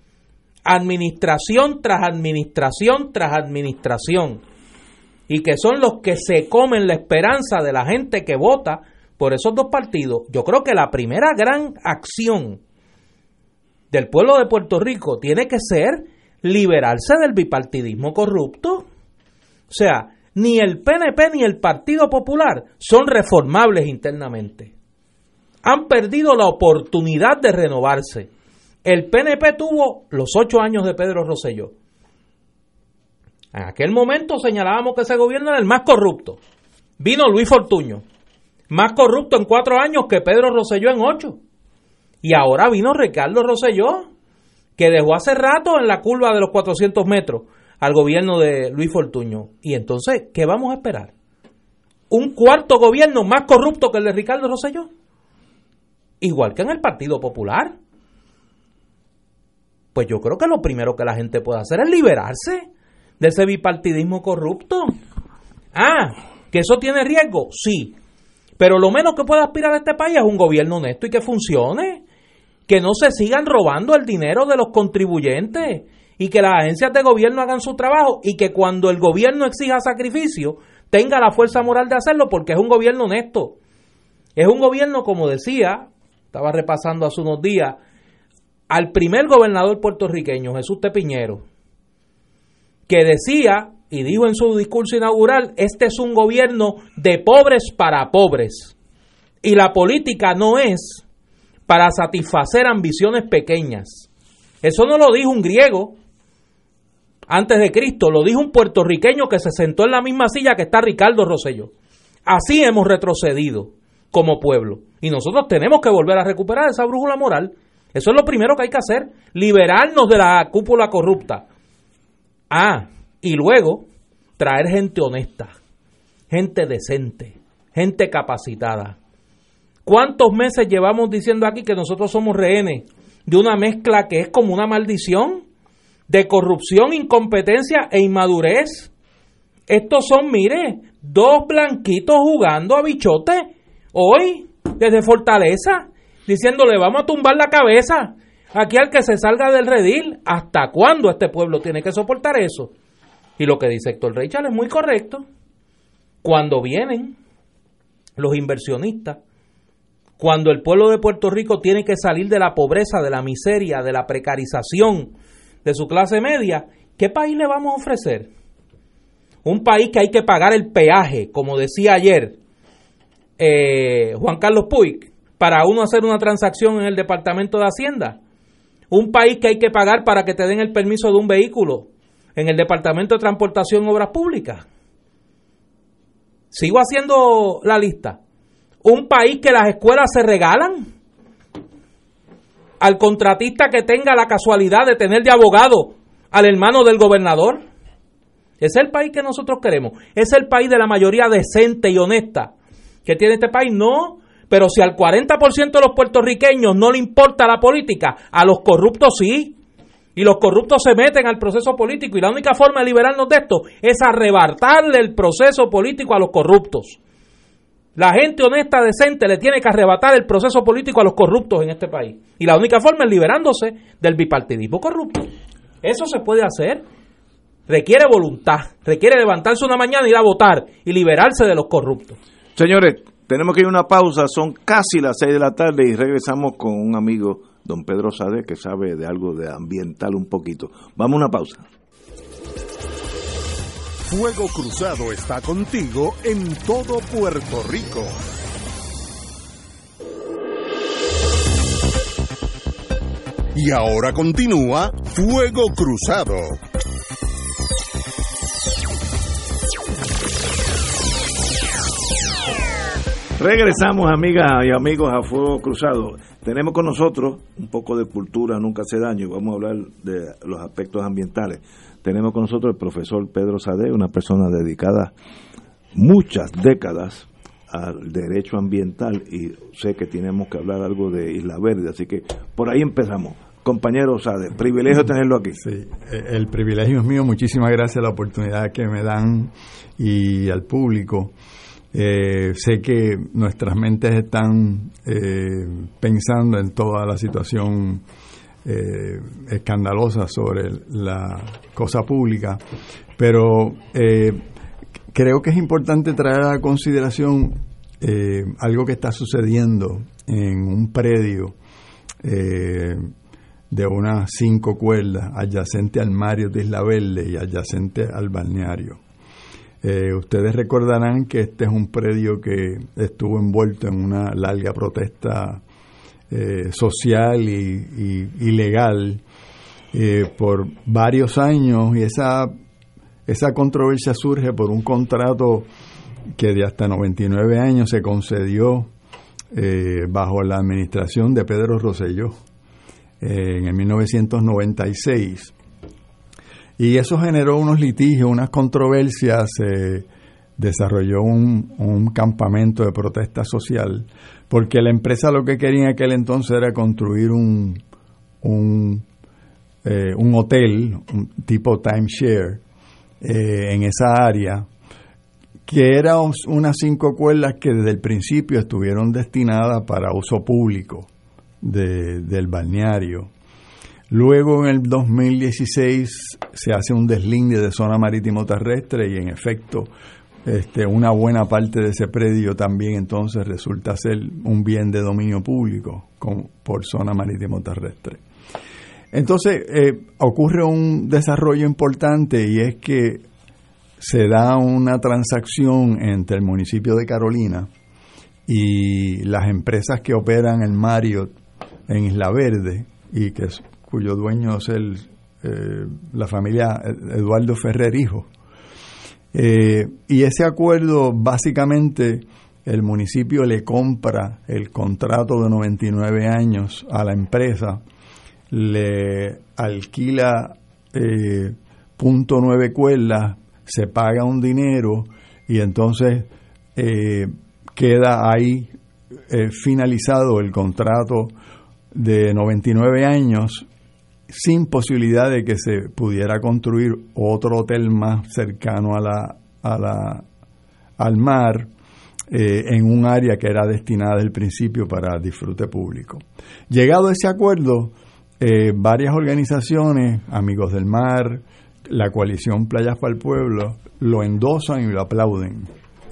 administración tras administración tras administración y que son los que se comen la esperanza de la gente que vota por esos dos partidos. Yo creo que la primera gran acción del pueblo de Puerto Rico tiene que ser liberarse del bipartidismo corrupto. O sea, ni el PNP ni el Partido Popular son reformables internamente. Han perdido la oportunidad de renovarse. El PNP tuvo los ocho años de Pedro Rosselló. En aquel momento señalábamos que ese gobierno era el más corrupto. Vino Luis Fortuño, más corrupto en cuatro años que Pedro Rosselló en ocho. Y ahora vino Ricardo Rosselló, que dejó hace rato en la curva de los 400 metros al gobierno de Luis Fortuño. Y entonces, ¿qué vamos a esperar? ¿Un cuarto gobierno más corrupto que el de Ricardo Rosselló? Igual que en el Partido Popular. Pues yo creo que lo primero que la gente puede hacer es liberarse de ese bipartidismo corrupto. Ah, que eso tiene riesgo, sí. Pero lo menos que puede aspirar a este país es un gobierno honesto y que funcione. Que no se sigan robando el dinero de los contribuyentes y que las agencias de gobierno hagan su trabajo y que cuando el gobierno exija sacrificio tenga la fuerza moral de hacerlo porque es un gobierno honesto. Es un gobierno, como decía, estaba repasando hace unos días, al primer gobernador puertorriqueño, Jesús Tepiñero, que decía y dijo en su discurso inaugural, este es un gobierno de pobres para pobres. Y la política no es para satisfacer ambiciones pequeñas. Eso no lo dijo un griego antes de Cristo, lo dijo un puertorriqueño que se sentó en la misma silla que está Ricardo Rosselló. Así hemos retrocedido como pueblo. Y nosotros tenemos que volver a recuperar esa brújula moral. Eso es lo primero que hay que hacer, liberarnos de la cúpula corrupta. Ah, y luego traer gente honesta, gente decente, gente capacitada. ¿Cuántos meses llevamos diciendo aquí que nosotros somos rehenes de una mezcla que es como una maldición de corrupción, incompetencia e inmadurez? Estos son, mire, dos blanquitos jugando a bichote hoy desde Fortaleza, diciéndole vamos a tumbar la cabeza aquí al que se salga del redil. ¿Hasta cuándo este pueblo tiene que soportar eso? Y lo que dice Héctor Reichal es muy correcto. Cuando vienen los inversionistas, cuando el pueblo de Puerto Rico tiene que salir de la pobreza, de la miseria, de la precarización de su clase media, ¿qué país le vamos a ofrecer? Un país que hay que pagar el peaje, como decía ayer eh, Juan Carlos Puig, para uno hacer una transacción en el Departamento de Hacienda. Un país que hay que pagar para que te den el permiso de un vehículo en el Departamento de Transportación y Obras Públicas. Sigo haciendo la lista. Un país que las escuelas se regalan al contratista que tenga la casualidad de tener de abogado al hermano del gobernador. Es el país que nosotros queremos. Es el país de la mayoría decente y honesta que tiene este país. No, pero si al 40% de los puertorriqueños no le importa la política, a los corruptos sí. Y los corruptos se meten al proceso político y la única forma de liberarnos de esto es arrebatarle el proceso político a los corruptos. La gente honesta, decente, le tiene que arrebatar el proceso político a los corruptos en este país. Y la única forma es liberándose del bipartidismo corrupto. Eso se puede hacer. Requiere voluntad, requiere levantarse una mañana, ir a votar y liberarse de los corruptos. Señores, tenemos que ir a una pausa, son casi las seis de la tarde y regresamos con un amigo don Pedro Sade, que sabe de algo de ambiental un poquito. Vamos a una pausa. Fuego Cruzado está contigo en todo Puerto Rico. Y ahora continúa Fuego Cruzado. Regresamos, amigas y amigos, a Fuego Cruzado. Tenemos con nosotros un poco de cultura, nunca hace daño, vamos a hablar de los aspectos ambientales. Tenemos con nosotros el profesor Pedro Sade, una persona dedicada muchas décadas al derecho ambiental y sé que tenemos que hablar algo de Isla Verde, así que por ahí empezamos. Compañero Sade, privilegio tenerlo aquí. Sí, el privilegio es mío, muchísimas gracias a la oportunidad que me dan y al público Eh, sé que nuestras mentes están eh, pensando en toda la situación eh, escandalosa sobre la cosa pública, pero creo que es importante traer a consideración algo que está sucediendo en un predio de unas cinco cuerdas adyacente al Mario de Isla Verde y adyacente al balneario. Eh, ustedes recordarán que este es un predio que estuvo envuelto en una larga protesta eh, social y, legal eh, por varios años. Y esa, esa controversia surge por un contrato que de hasta 99 años se concedió bajo la administración de Pedro Rosselló en el 1996 y eso generó unos litigios, unas controversias, se desarrolló un, campamento de protesta social, porque la empresa lo que quería en aquel entonces era construir un, un, eh, hotel, un tipo timeshare, eh, en esa área, que era unas cinco cuerdas que desde el principio estuvieron destinadas para uso público del balneario. Luego en el 2016 se hace un deslinde de zona marítimo terrestre y en efecto este, una buena parte de ese predio también entonces resulta ser un bien de dominio público por zona marítimo terrestre. Entonces eh, ocurre un desarrollo importante y es que se da una transacción entre el municipio de Carolina y las empresas que operan el Marriott en Isla Verde y que cuyo dueño es el, eh, la familia Eduardo Ferrer Hijo. Eh, y ese acuerdo, básicamente, el municipio le compra el contrato de 99 años a la empresa, le alquila eh, punto nueve cuerdas, se paga un dinero y entonces queda ahí finalizado el contrato de 99 años sin posibilidad de que se pudiera construir otro hotel más cercano a la, a la, al mar eh, en un área que era destinada desde el principio para disfrute público. Llegado a ese acuerdo, eh, varias organizaciones, Amigos del Mar, la coalición Playas para el Pueblo, lo endosan y lo aplauden.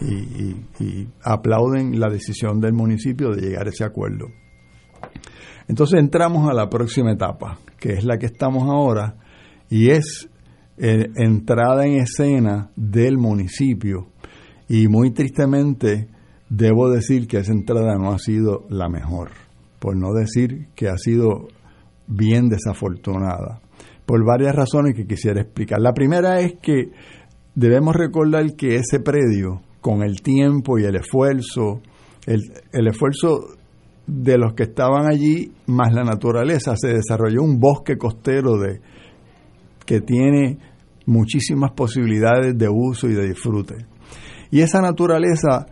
y aplauden la decisión del municipio de llegar a ese acuerdo. Entonces entramos a la próxima etapa, que es la que estamos ahora, y es eh, entrada en escena del municipio. Y muy tristemente debo decir que esa entrada no ha sido la mejor, por no decir que ha sido bien desafortunada, por varias razones que quisiera explicar. La primera es que debemos recordar que ese predio, con el tiempo y el esfuerzo, el, el esfuerzo de los que estaban allí, más la naturaleza, se desarrolló un bosque costero de, que tiene muchísimas posibilidades de uso y de disfrute. Y esa naturaleza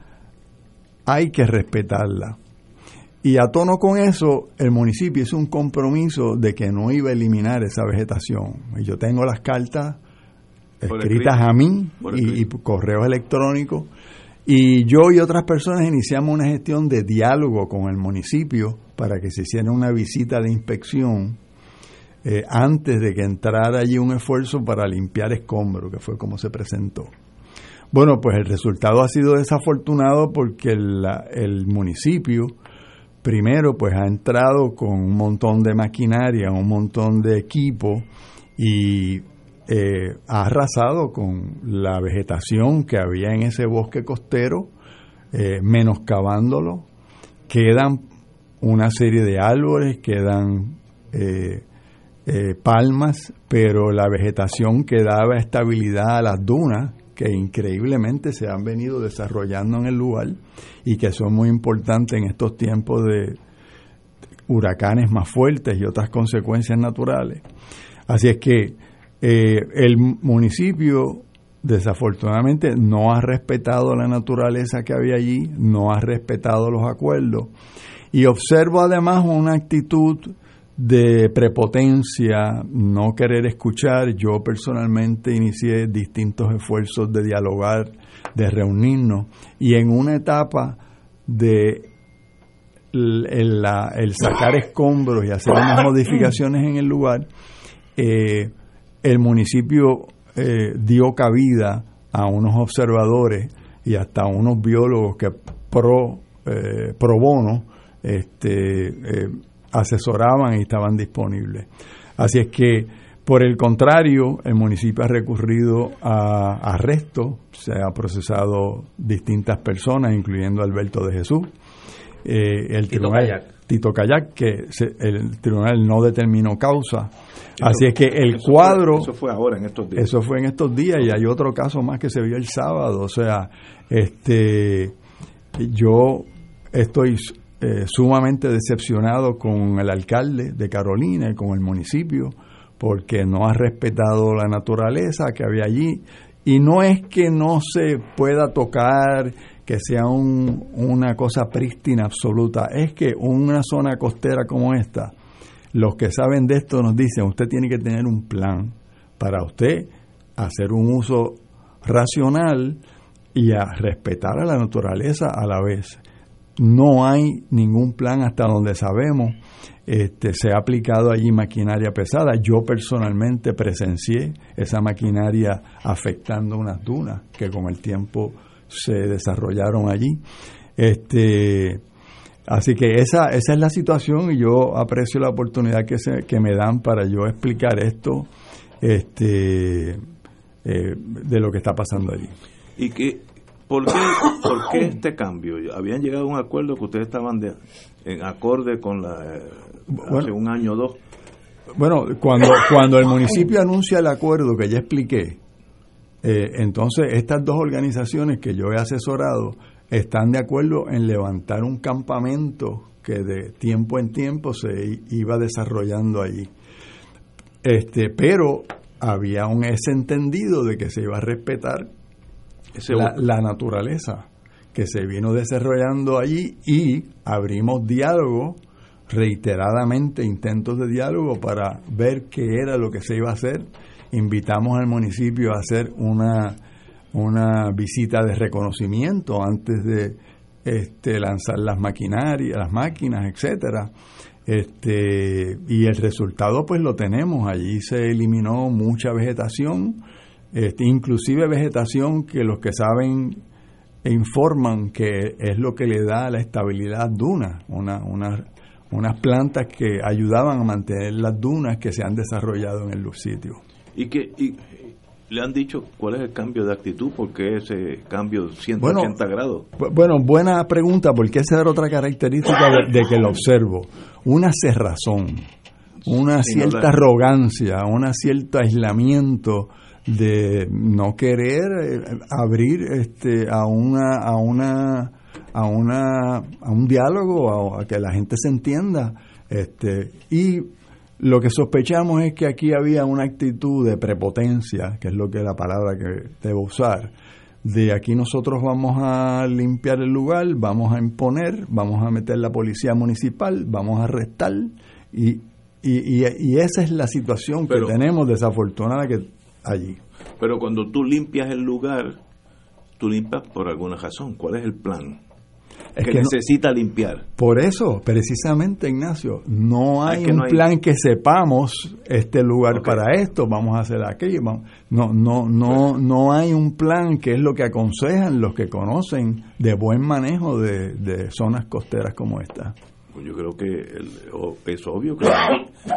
hay que respetarla. Y a tono con eso, el municipio hizo un compromiso de que no iba a eliminar esa vegetación. Y yo tengo las cartas escritas a mí y, y, correos electrónicos y yo y otras personas iniciamos una gestión de diálogo con el municipio para que se hiciera una visita de inspección eh, antes de que entrara allí un esfuerzo para limpiar escombros, que fue como se presentó. Bueno, pues el resultado ha sido desafortunado porque el, el municipio, primero, pues ha entrado con un montón de maquinaria, un montón de equipo y eh, ha arrasado con la vegetación que había en ese bosque costero, eh, menoscabándolo. Quedan una serie de árboles, quedan eh, palmas, pero la vegetación que daba estabilidad a las dunas, que increíblemente se han venido desarrollando en el lugar y que son muy importantes en estos tiempos de huracanes más fuertes y otras consecuencias naturales. Así es que eh, el municipio desafortunadamente no ha respetado la naturaleza que había allí, no ha respetado los acuerdos y observo además una actitud de prepotencia, no querer escuchar. Yo personalmente inicié distintos esfuerzos de dialogar, de reunirnos y en una etapa de el, sacar escombros y hacer unas modificaciones en el lugar, eh, el municipio eh, dio cabida a unos observadores y hasta unos biólogos que pro, eh, pro bono este, asesoraban y estaban disponibles. Así es que, por el contrario, el municipio ha recurrido a arrestos, se ha procesado distintas personas, incluyendo Alberto de Jesús. Eh, el tribunal, Tito Kayak, que el tribunal no determinó causa. Así es que el cuadro... eso fue ahora, en estos días. Eso fue en estos días y hay otro caso más que se vio el sábado. O sea, este yo estoy eh, sumamente decepcionado con el alcalde de Carolina y con el municipio porque no ha respetado la naturaleza que había allí. Y no es que no se pueda tocar, que sea un, una cosa prístina absoluta, es que una zona costera como esta, los que saben de esto nos dicen, usted tiene que tener un plan para usted hacer un uso racional y a respetar a la naturaleza a la vez no hay ningún plan hasta donde sabemos. Este, se ha aplicado allí maquinaria pesada. Yo personalmente presencié esa maquinaria afectando unas dunas que con el tiempo se desarrollaron allí. Este, así que esa, esa es la situación y yo aprecio la oportunidad que, se, que me dan para yo explicar esto este, eh, de lo que está pasando allí. Y que ¿Por qué, ¿Por qué este cambio? ¿Habían llegado a un acuerdo que ustedes estaban de, en acorde con la hace un año o dos? Bueno, cuando, cuando el municipio anuncia el acuerdo que ya expliqué, eh, entonces estas dos organizaciones que yo he asesorado están de acuerdo en levantar un campamento que de tiempo en tiempo se iba desarrollando allí. Este, pero había un ese entendido de que se iba a respetar la, naturaleza que se vino desarrollando allí y abrimos diálogo, reiteradamente intentos de diálogo para ver qué era lo que se iba a hacer. Invitamos al municipio a hacer una, una visita de reconocimiento antes de este, lanzar las maquinarias, las máquinas, etcétera. Este, y el resultado pues lo tenemos, allí se eliminó mucha vegetación, este, inclusive vegetación que los que saben informan que es lo que le da la estabilidad duna, una, una, unas plantas que ayudaban a mantener las dunas que se han desarrollado en el sitio. ¿Y que y le han dicho cuál es el cambio de actitud? ¿Por qué ese cambio 180 grados? Bueno, buena pregunta, porque esa era otra característica de, que lo observo. Una cerrazón, una cierta arrogancia, un cierto aislamiento de no querer eh, abrir este a una a una a una a un diálogo a, que la gente se entienda este y lo que sospechamos es que aquí había una actitud de prepotencia que es lo que es la palabra que debo usar de aquí nosotros vamos a limpiar el lugar vamos a imponer vamos a meter la policía municipal vamos a arrestar y y, y, esa es la situación que tenemos desafortunada que allí. Pero cuando tú limpias el lugar, tú limpias por alguna razón. ¿Cuál es el plan? Es que, necesita limpiar. Por eso, precisamente, Ignacio, no hay un plan que sepamos este lugar para esto, vamos a hacer aquello. No, no, no, no hay un plan que es lo que aconsejan los que conocen de buen manejo de, de zonas costeras como esta. Pues yo creo que es obvio que,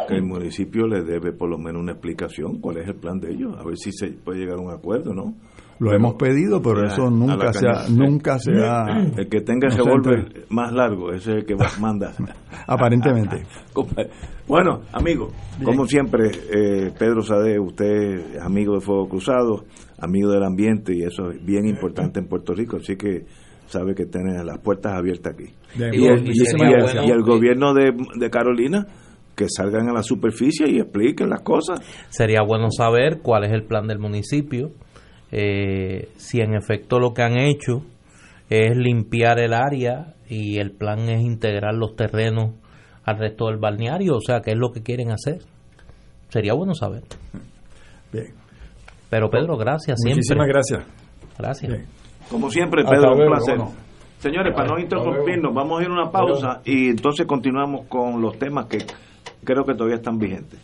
el municipio le debe por lo menos una explicación cuál es el plan de ellos, a ver si se puede llegar a un acuerdo, ¿no? Lo hemos pedido, pero eso nunca se, ha, nunca se ha... El que tenga ese golpe más largo, ese es el que manda. Aparentemente. bueno, amigo, como siempre, eh, Pedro Sade, usted es amigo de Fuego Cruzado, amigo del ambiente, y eso es bien importante en Puerto Rico, así que sabe que tiene las puertas abiertas aquí. Y, el, gobierno de, Carolina que salgan a la superficie y expliquen las cosas. Sería bueno saber cuál es el plan del municipio, eh, si en efecto lo que han hecho es limpiar el área y el plan es integrar los terrenos al resto del balneario, o sea, qué es lo que quieren hacer. Sería bueno saber. Bien. Pero Pedro, gracias siempre. Muchísimas gracias. Gracias. Bien. Como siempre, Hasta Pedro, un luego, placer. bueno. Señores, para no interrumpirnos, vamos a ir a una pausa y entonces continuamos con los temas que creo que todavía están vigentes.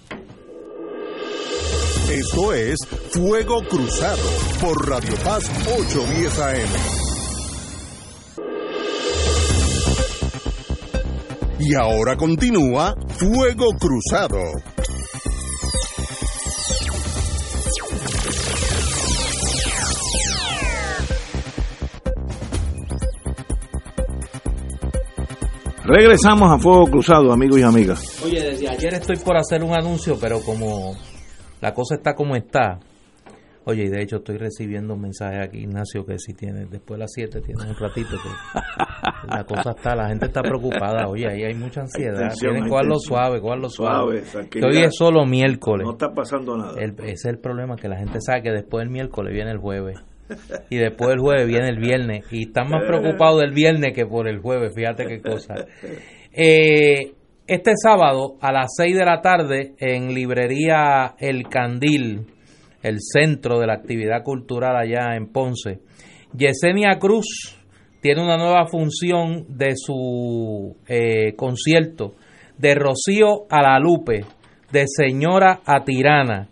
Esto es Fuego Cruzado por Radio Paz 810 AM. Y ahora continúa Fuego Cruzado. Regresamos a Fuego Cruzado, amigos y amigas. Oye, desde ayer estoy por hacer un anuncio, pero como la cosa está como está. Oye, y de hecho estoy recibiendo un mensaje aquí, Ignacio, que si tiene, después de las 7 tiene un ratito que la cosa está, la gente está preocupada. Oye, ahí hay mucha ansiedad. Tienen cogerlo suave, cogerlo suave. Suave, Que hoy es solo miércoles. No está pasando nada. El- ese es el problema, que la gente sabe que después del miércoles viene el jueves. Y después del jueves viene el viernes. Y están más preocupados del viernes que por el jueves. Fíjate qué cosa. Eh, este sábado a las 6 de la tarde en librería El Candil, el centro de la actividad cultural allá en Ponce, Yesenia Cruz tiene una nueva función de su eh, concierto de Rocío a la Lupe, de Señora a Tirana,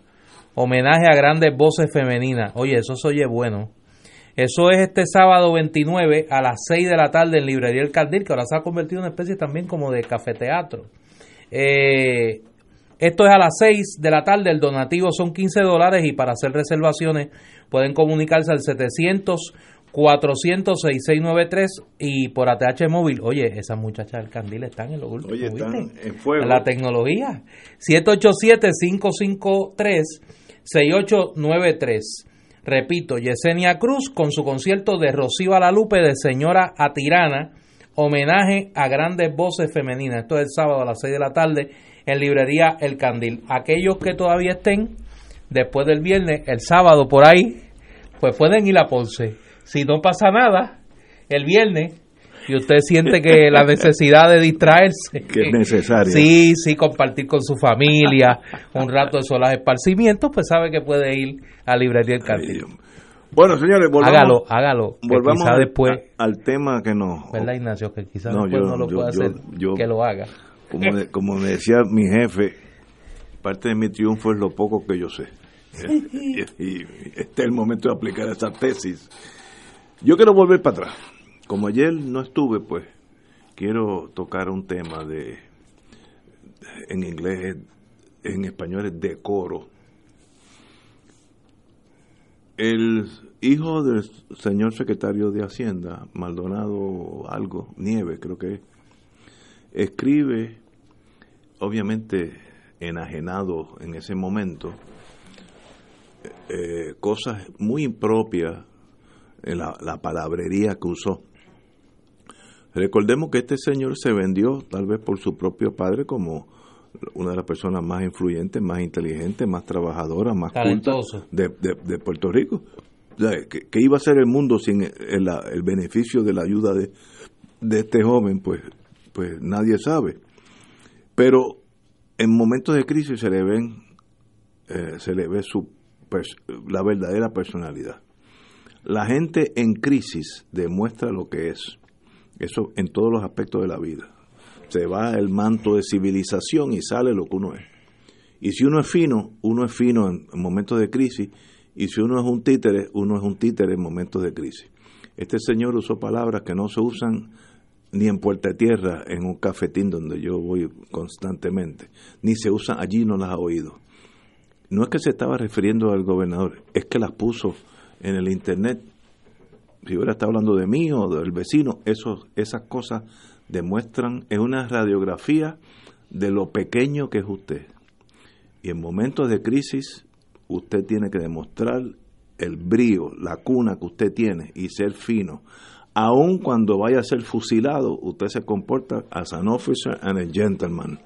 homenaje a grandes voces femeninas. Oye, eso se oye bueno. Eso es este sábado 29 a las 6 de la tarde en Librería El Candil, que ahora se ha convertido en una especie también como de cafeteatro. Eh, esto es a las 6 de la tarde, el donativo son 15 dólares y para hacer reservaciones pueden comunicarse al 700 400 6693 y por ATH móvil. Oye, esas muchachas del Candil están en lo último. Oye, están ¿viste? en fuego. La tecnología. 787-553-6893. Repito, Yesenia Cruz con su concierto de Rocío a la Lupe de Señora a Tirana, homenaje a grandes voces femeninas. Esto es el sábado a las 6 de la tarde en librería El Candil. Aquellos que todavía estén después del viernes, el sábado por ahí, pues pueden ir a Ponce. Si no pasa nada, el viernes, y usted siente que la necesidad de distraerse, Que es necesaria. Sí, sí, compartir con su familia un rato de solas esparcimientos, pues sabe que puede ir a Librería El. Dios. Bueno, señores, volvamos, Hágalo, hágalo. volvamos quizá al, después, al tema que nos... ¿verdad, Ignacio? Que quizás No, después yo- no lo yo- pueda yo- hacer, que lo haga. Como, de- como me decía mi jefe, parte de mi triunfo es lo poco que yo sé. y, y este es el momento de aplicar esa tesis. Yo quiero volver para atrás. Como ayer no estuve, pues quiero tocar un tema de, en inglés, en español es decoro. El hijo del señor secretario de Hacienda, Maldonado algo, Nieve creo que es, escribe, obviamente enajenado en ese momento, eh, cosas muy impropias en la, la palabrería que usó. Recordemos que este señor se vendió tal vez por su propio padre como una de las personas más influyentes, más inteligentes, más trabajadoras, más Talentoso. cultas de, de- de Puerto Rico. ¿qué, qué iba a ser el mundo sin el, el- beneficio de la ayuda de, de este joven? Pues, pues nadie sabe. Pero en momentos de crisis se le ven, eh, se le ve su la verdadera personalidad. La gente en crisis demuestra lo que es. Eso en todos los aspectos de la vida. Se va el manto de civilización y sale lo que uno es. Y si uno es fino, uno es fino en, en momentos de crisis. Y si uno es un títere, uno es un títere en momentos de crisis. Este señor usó palabras que no se usan ni en Puerta Tierra, en un cafetín donde yo voy constantemente, ni se usan allí, no las ha oído. No es que se estaba refiriendo al gobernador, es que las puso en el internet. Si hubiera estado hablando de mí o del vecino, esas cosas demuestran, es una radiografía de lo pequeño que es usted. Y en momentos de crisis, usted tiene que demostrar el brío, la cuna que usted tiene y ser fino. Aun cuando vaya a ser fusilado, usted se comporta as an officer and a gentleman.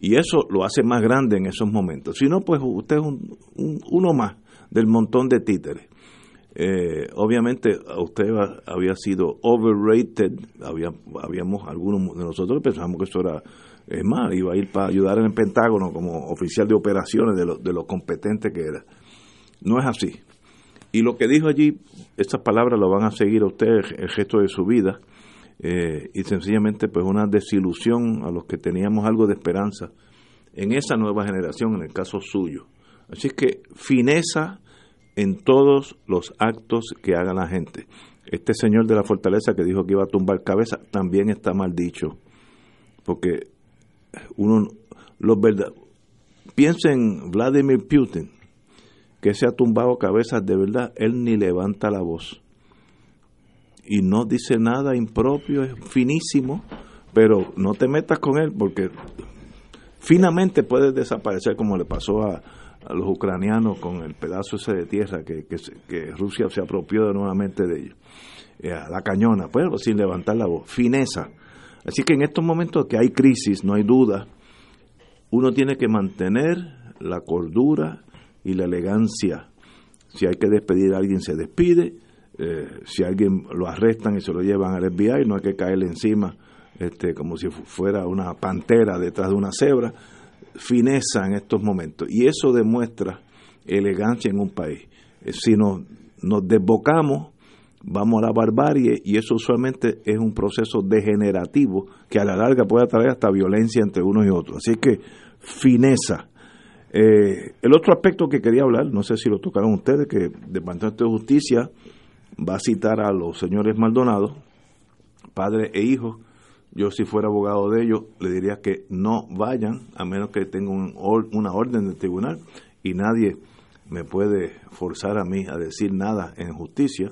Y eso lo hace más grande en esos momentos. Si no, pues usted es un- un- uno más del montón de títeres. Eh, obviamente usted ha- había sido overrated, había, habíamos algunos de nosotros pensamos que eso era Es más, iba a ir para ayudar en el Pentágono como oficial de operaciones de lo, de lo competente que era. No es así. Y lo que dijo allí, estas palabras lo van a seguir a ustedes el gesto de su vida. Eh, y sencillamente pues una desilusión a los que teníamos algo de esperanza en esa nueva generación, en el caso suyo. Así que fineza en todos los actos que haga la gente. Este señor de la fortaleza que dijo que iba a tumbar cabeza también está mal dicho, porque uno, los verdad, piensa en Vladimir Putin, que se ha tumbado cabezas de verdad, él ni levanta la voz y no dice nada impropio, es finísimo, pero no te metas con él porque finamente puede desaparecer como le pasó a, a los ucranianos con el pedazo ese de tierra que, que, Rusia se apropió de nuevamente de ellos, eh, a la cañona, pues sin levantar la voz, fineza. Así que en estos momentos que hay crisis, no hay duda, uno tiene que mantener la cordura y la elegancia. Si hay que despedir a alguien, se despide. Eh, si alguien lo arrestan y se lo llevan al FBI, no hay que caerle encima este, como si fuera una pantera detrás de una cebra fineza en estos momentos. Y eso demuestra elegancia en un país. Eh, si nos, nos desbocamos, vamos a la barbarie y eso usualmente es un proceso degenerativo que a la larga puede traer hasta violencia entre unos y otros. Así que fineza. Eh, el otro aspecto que quería hablar, no sé si lo tocaron ustedes, que el Departamento de Justicia va a citar a los señores Maldonado, padre e hijo, yo si fuera abogado de ellos le diría que no vayan a menos que tengan una orden del tribunal y nadie me puede forzar a mí a decir nada en justicia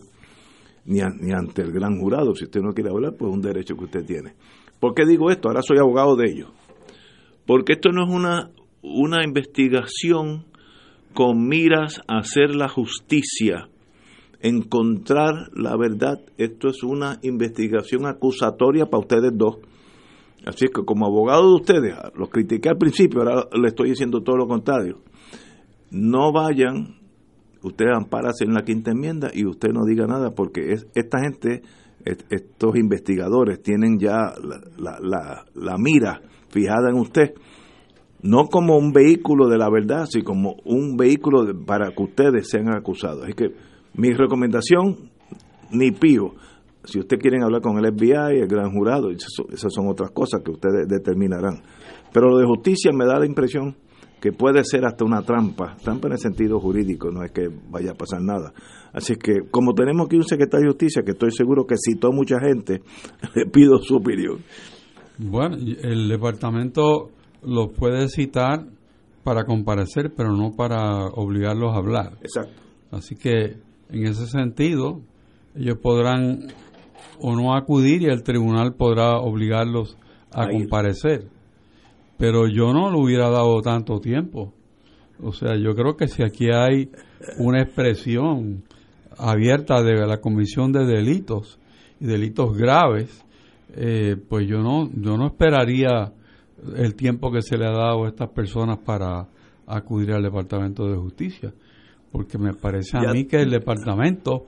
ni, ni ante el gran jurado. Si usted no quiere hablar, pues es un derecho que usted tiene. ¿Por qué digo esto? Ahora soy abogado de ellos. Porque esto no es una, una investigación con miras a hacer la justicia encontrar la verdad. Esto es una investigación acusatoria para ustedes dos. Así que como abogado de ustedes, los critiqué al principio, ahora le estoy diciendo todo lo contrario. No vayan, ustedes ampárense en la quinta enmienda y usted no diga nada porque es, esta gente, estos investigadores tienen ya la, la, la mira fijada en usted no como un vehículo de la verdad, sino como un vehículo para que ustedes sean acusados. Así que mi recomendación, ni pío. Si ustedes quieren hablar con el FBI, el gran jurado, esas son otras cosas que ustedes determinarán. Pero lo de justicia me da la impresión que puede ser hasta una trampa, trampa en el sentido jurídico, no es que vaya a pasar nada. Así que como tenemos aquí un secretario de justicia que estoy seguro que citó mucha gente, le pido su opinión. Bueno, el departamento los puede citar para comparecer, pero no para obligarlos a hablar. Exacto. Así que en ese sentido, ellos podrán o no acudir y el tribunal podrá obligarlos a comparecer. Pero yo no le hubiera dado tanto tiempo. O sea, yo creo que si aquí hay una expresión abierta de la comisión de delitos y delitos graves, eh, pues yo no, yo no esperaría el tiempo que se le ha dado a estas personas para acudir al Departamento de Justicia porque me parece a mí que el departamento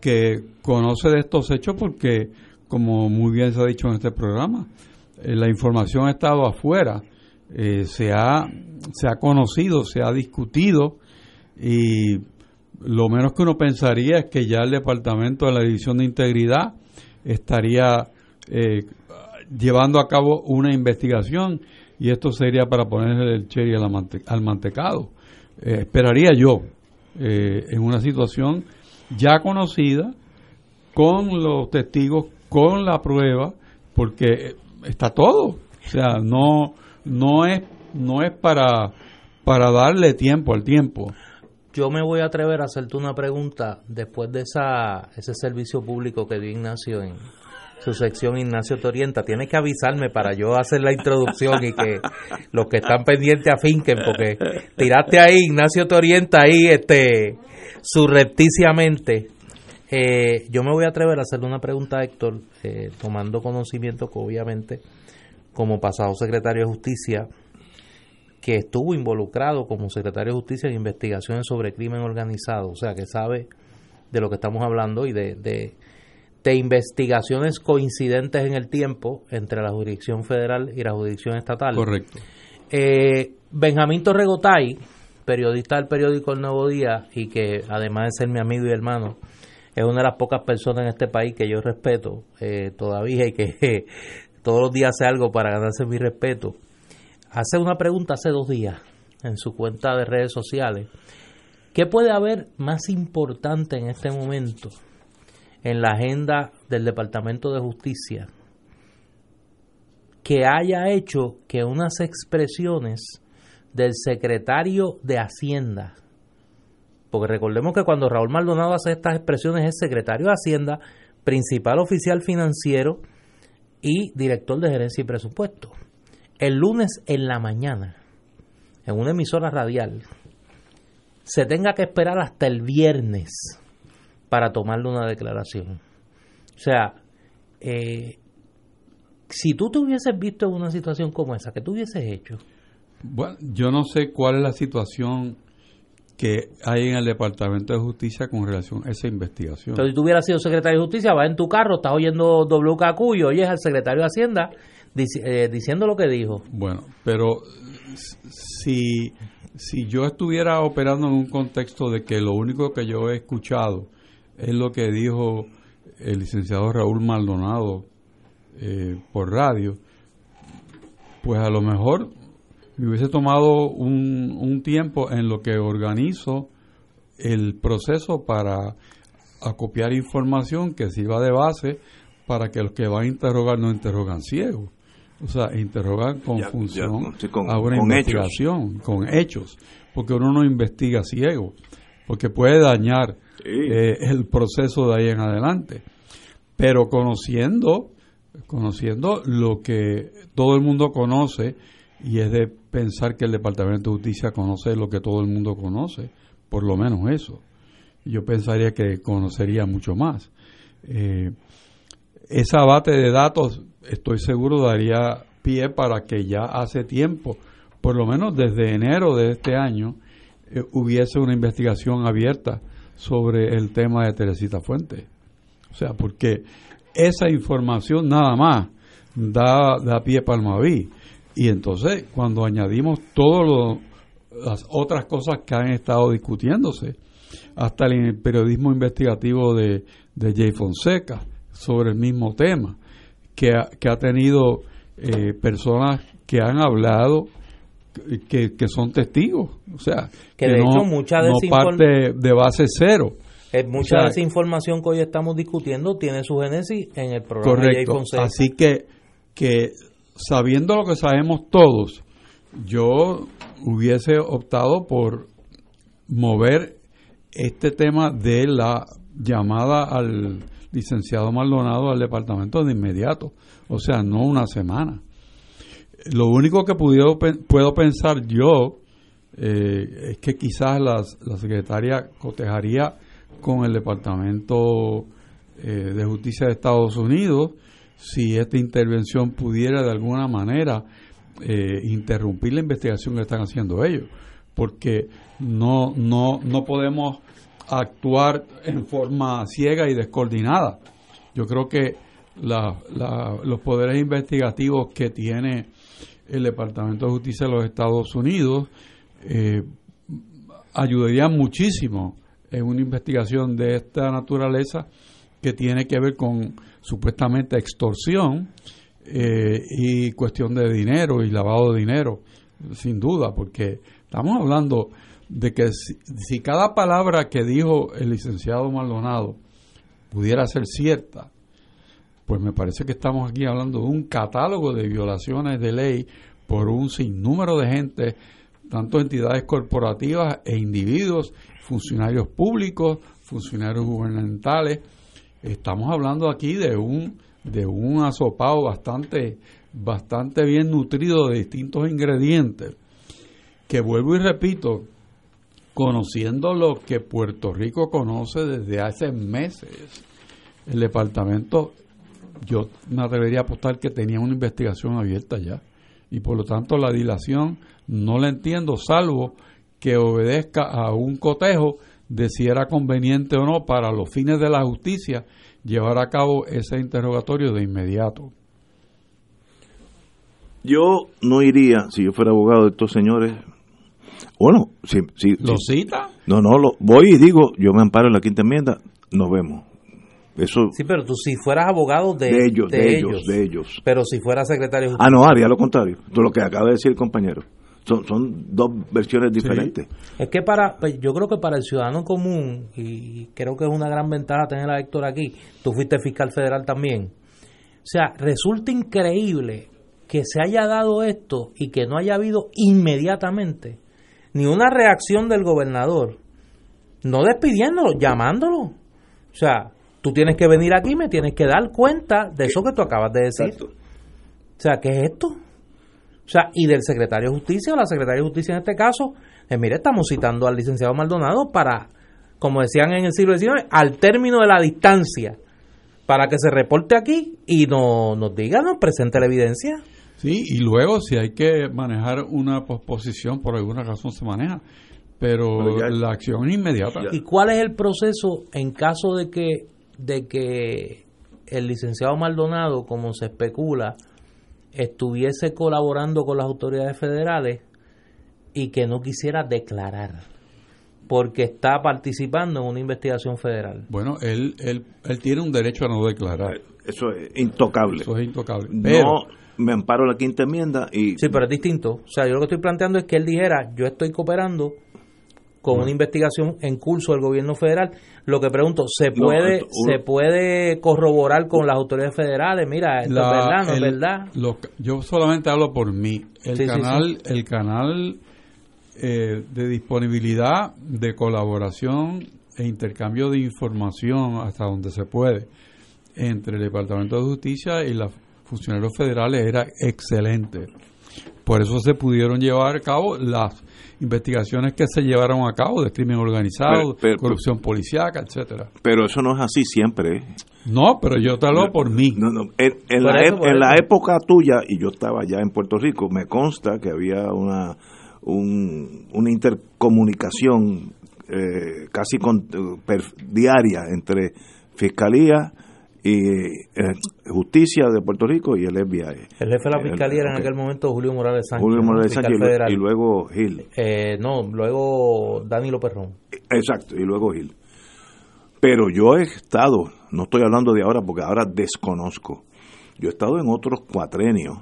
que conoce de estos hechos, porque como muy bien se ha dicho en este programa, eh, la información ha estado afuera, eh, se, ha, se ha conocido, se ha discutido y lo menos que uno pensaría es que ya el departamento de la División de Integridad estaría eh, llevando a cabo una investigación y esto sería para ponerle el cherry al, mantecado. esperaría yo, eh, en una situación ya conocida, con los testigos, con la prueba, porque está todo. O sea, no, no es, no es para, para darle tiempo al tiempo. Yo me voy a atrever a hacerte una pregunta después de esa, ese servicio público que dio Ignacio en, su sección Ignacio Torienta. Tienes que avisarme para yo hacer la introducción y que los que están pendientes afinquen, porque tiraste ahí Ignacio Torienta ahí este surrepticiamente. Eh, yo me voy a atrever a hacerle una pregunta a Héctor, eh, tomando conocimiento que obviamente, como pasado secretario de Justicia, que estuvo involucrado como secretario de Justicia en investigaciones sobre crimen organizado, o sea, que sabe de lo que estamos hablando y de investigaciones coincidentes en el tiempo entre la jurisdicción federal y la jurisdicción estatal. Correcto. Eh, Benjamín Torregotay, periodista del periódico El Nuevo Día y que además de ser mi amigo y hermano, es una de las pocas personas en este país que yo respeto eh, todavía y que todos los días hace algo para ganarse mi respeto. Hace una pregunta hace dos días en su cuenta de redes sociales. ¿Qué puede haber más importante en este momento en la agenda del Departamento de Justicia que haya hecho que unas expresiones del secretario de Hacienda, porque recordemos que cuando Raúl Maldonado hace estas expresiones es secretario de Hacienda, principal oficial financiero y director de gerencia y presupuesto. El lunes en la mañana, en una emisora radial, se tenga que esperar hasta el viernes para tomarle una declaración. O sea, eh, si tú te hubieses visto en una situación como esa, ¿qué tú hubieses hecho? Bueno, yo no sé cuál es la situación que hay en el Departamento de Justicia con relación a esa investigación. Entonces, si tú hubieras sido secretario de Justicia, vas en tu carro, estás oyendo WKQ y oyes al secretario de Hacienda eh, diciendo lo que dijo. Bueno, pero si, si yo estuviera operando en un contexto de que lo único que yo he escuchado es lo que dijo el licenciado Raúl Maldonado eh, por radio, pues a lo mejor me hubiese tomado un, un tiempo en lo que organizo el proceso para acopiar información que sirva de base para que los que van a interrogar no interrogan ciegos. O sea, interrogan con función a una investigación, con hechos, porque uno no investiga ciego, porque puede dañar eh, el proceso de ahí en adelante. Pero conociendo, conociendo lo que todo el mundo conoce, y es de pensar que el Departamento de Justicia conoce lo que todo el mundo conoce, por lo menos eso. Yo pensaría que conocería mucho más. Eh, esa base de datos, estoy seguro, daría pie para que ya hace tiempo, por lo menos desde enero de este año, eh, hubiese una investigación abierta sobre el tema de Teresita Fuente. O sea, porque esa información nada más da, da pie para el Maví. Y entonces, cuando añadimos todas las otras cosas que han estado discutiéndose, hasta el periodismo investigativo de, de Jay Fonseca sobre el mismo tema, que ha, que ha tenido eh, personas que han hablado que, que, son testigos, o sea, que, de no, hecho mucha no parte de base cero. Es mucha de esa información que hoy estamos discutiendo tiene su génesis en el programa correcto. de Jay. Así que, que sabiendo lo que sabemos todos, yo hubiese optado por mover este tema de la llamada al licenciado Maldonado al departamento de inmediato, o sea, no una semana. Lo único que puedo, puedo pensar yo eh, es que quizás las, la secretaria cotejaría con el Departamento eh, de Justicia de Estados Unidos si esta intervención pudiera de alguna manera eh, interrumpir la investigación que están haciendo ellos, porque no, no, no podemos actuar en forma ciega y descoordinada. Yo creo que la, la, los poderes investigativos que tiene el Departamento de Justicia de los Estados Unidos eh, ayudarían muchísimo en una investigación de esta naturaleza que tiene que ver con supuestamente extorsión eh, y cuestión de dinero y lavado de dinero, sin duda, porque estamos hablando de que si, cada palabra que dijo el licenciado Maldonado pudiera ser cierta, pues me parece que estamos aquí hablando de un catálogo de violaciones de ley por un sinnúmero de gente, tanto entidades corporativas e individuos, funcionarios públicos, funcionarios gubernamentales. Estamos hablando aquí de un de un asopado bastante bastante bien nutrido de distintos ingredientes que vuelvo y repito conociendo lo que Puerto Rico conoce desde hace meses, el departamento, yo me atrevería a apostar que tenía una investigación abierta ya. Y por lo tanto la dilación no la entiendo, salvo que obedezca a un cotejo de si era conveniente o no para los fines de la justicia llevar a cabo ese interrogatorio de inmediato. Yo no iría, si yo fuera abogado de estos señores, bueno, si, si, ¿Lo si- cita? no, no, lo, voy y digo, yo me amparo en la quinta enmienda, nos vemos. Eso Sí, pero tú si fueras abogado de, de, ellos, de, ellos, de ellos. Pero si fueras secretario de Ah, no, haría lo contrario, de lo que acaba de decir el compañero. Son, son dos versiones diferentes. Es que para, pues, yo creo que para el ciudadano común, y creo que es una gran ventaja tener a Héctor aquí, tú fuiste fiscal federal también. O sea, resulta increíble que se haya dado esto y que no haya habido inmediatamente ni una reacción del gobernador, no despidiéndolo, llamándolo. O sea, tú tienes que venir aquí y me tienes que dar cuenta de eso que tú acabas de decir. Exacto. O sea, ¿qué es esto? O sea, y del secretario de Justicia o la secretaria de Justicia en este caso, eh, mire, estamos citando al licenciado Maldonado para, como decían en el siglo XIX, al término de la distancia, para que se reporte aquí y no, nos diga, nos presente la evidencia. Sí, y luego si hay que manejar una posposición, por alguna razón se maneja, pero, Pero ya- la acción es inmediata. ¿Y cuál es el proceso en caso de que, de que el licenciado Maldonado, como se especula, estuviese colaborando con las autoridades federales y que no quisiera declarar? Porque está participando en una investigación federal. Bueno, él, él, él tiene un derecho a no declarar, Eso es intocable. eso es intocable. Pero, no me amparo la quinta enmienda y Sí, pero es distinto. O sea, yo lo que estoy planteando es que él dijera, yo estoy cooperando con una investigación en curso del gobierno federal. Lo que pregunto, ¿se puede se puede corroborar con las autoridades federales? Mira, esto la- es verdad, no el- es verdad. lo- yo solamente hablo por mí. El Sí, sí, canal, el canal eh, de disponibilidad, de colaboración e intercambio de información hasta donde se puede entre el Departamento de Justicia y los funcionarios federales era excelente. Por eso se pudieron llevar a cabo las investigaciones que se llevaron a cabo de crimen organizado, Pero- pero- corrupción policíaca, etcétera. pero eso no es así siempre. ¿eh? No, pero yo te hablo por mí. No, no, En, la, eso, en la época tuya, y yo estaba ya en Puerto Rico, me consta que había una, un- una intercomunicación eh, casi con- per- diaria entre Fiscalía y eh, Justicia de Puerto Rico y el FBI. El jefe de la fiscalía era en aquel momento Julio Morales Sánchez. Julio. Morales Sánchez y, lue- federal. y luego Gil. Eh, no, luego Danilo Perrón. Exacto, y luego Gil. Pero yo he estado, no estoy hablando de ahora porque ahora desconozco, yo he estado en otros cuatrenios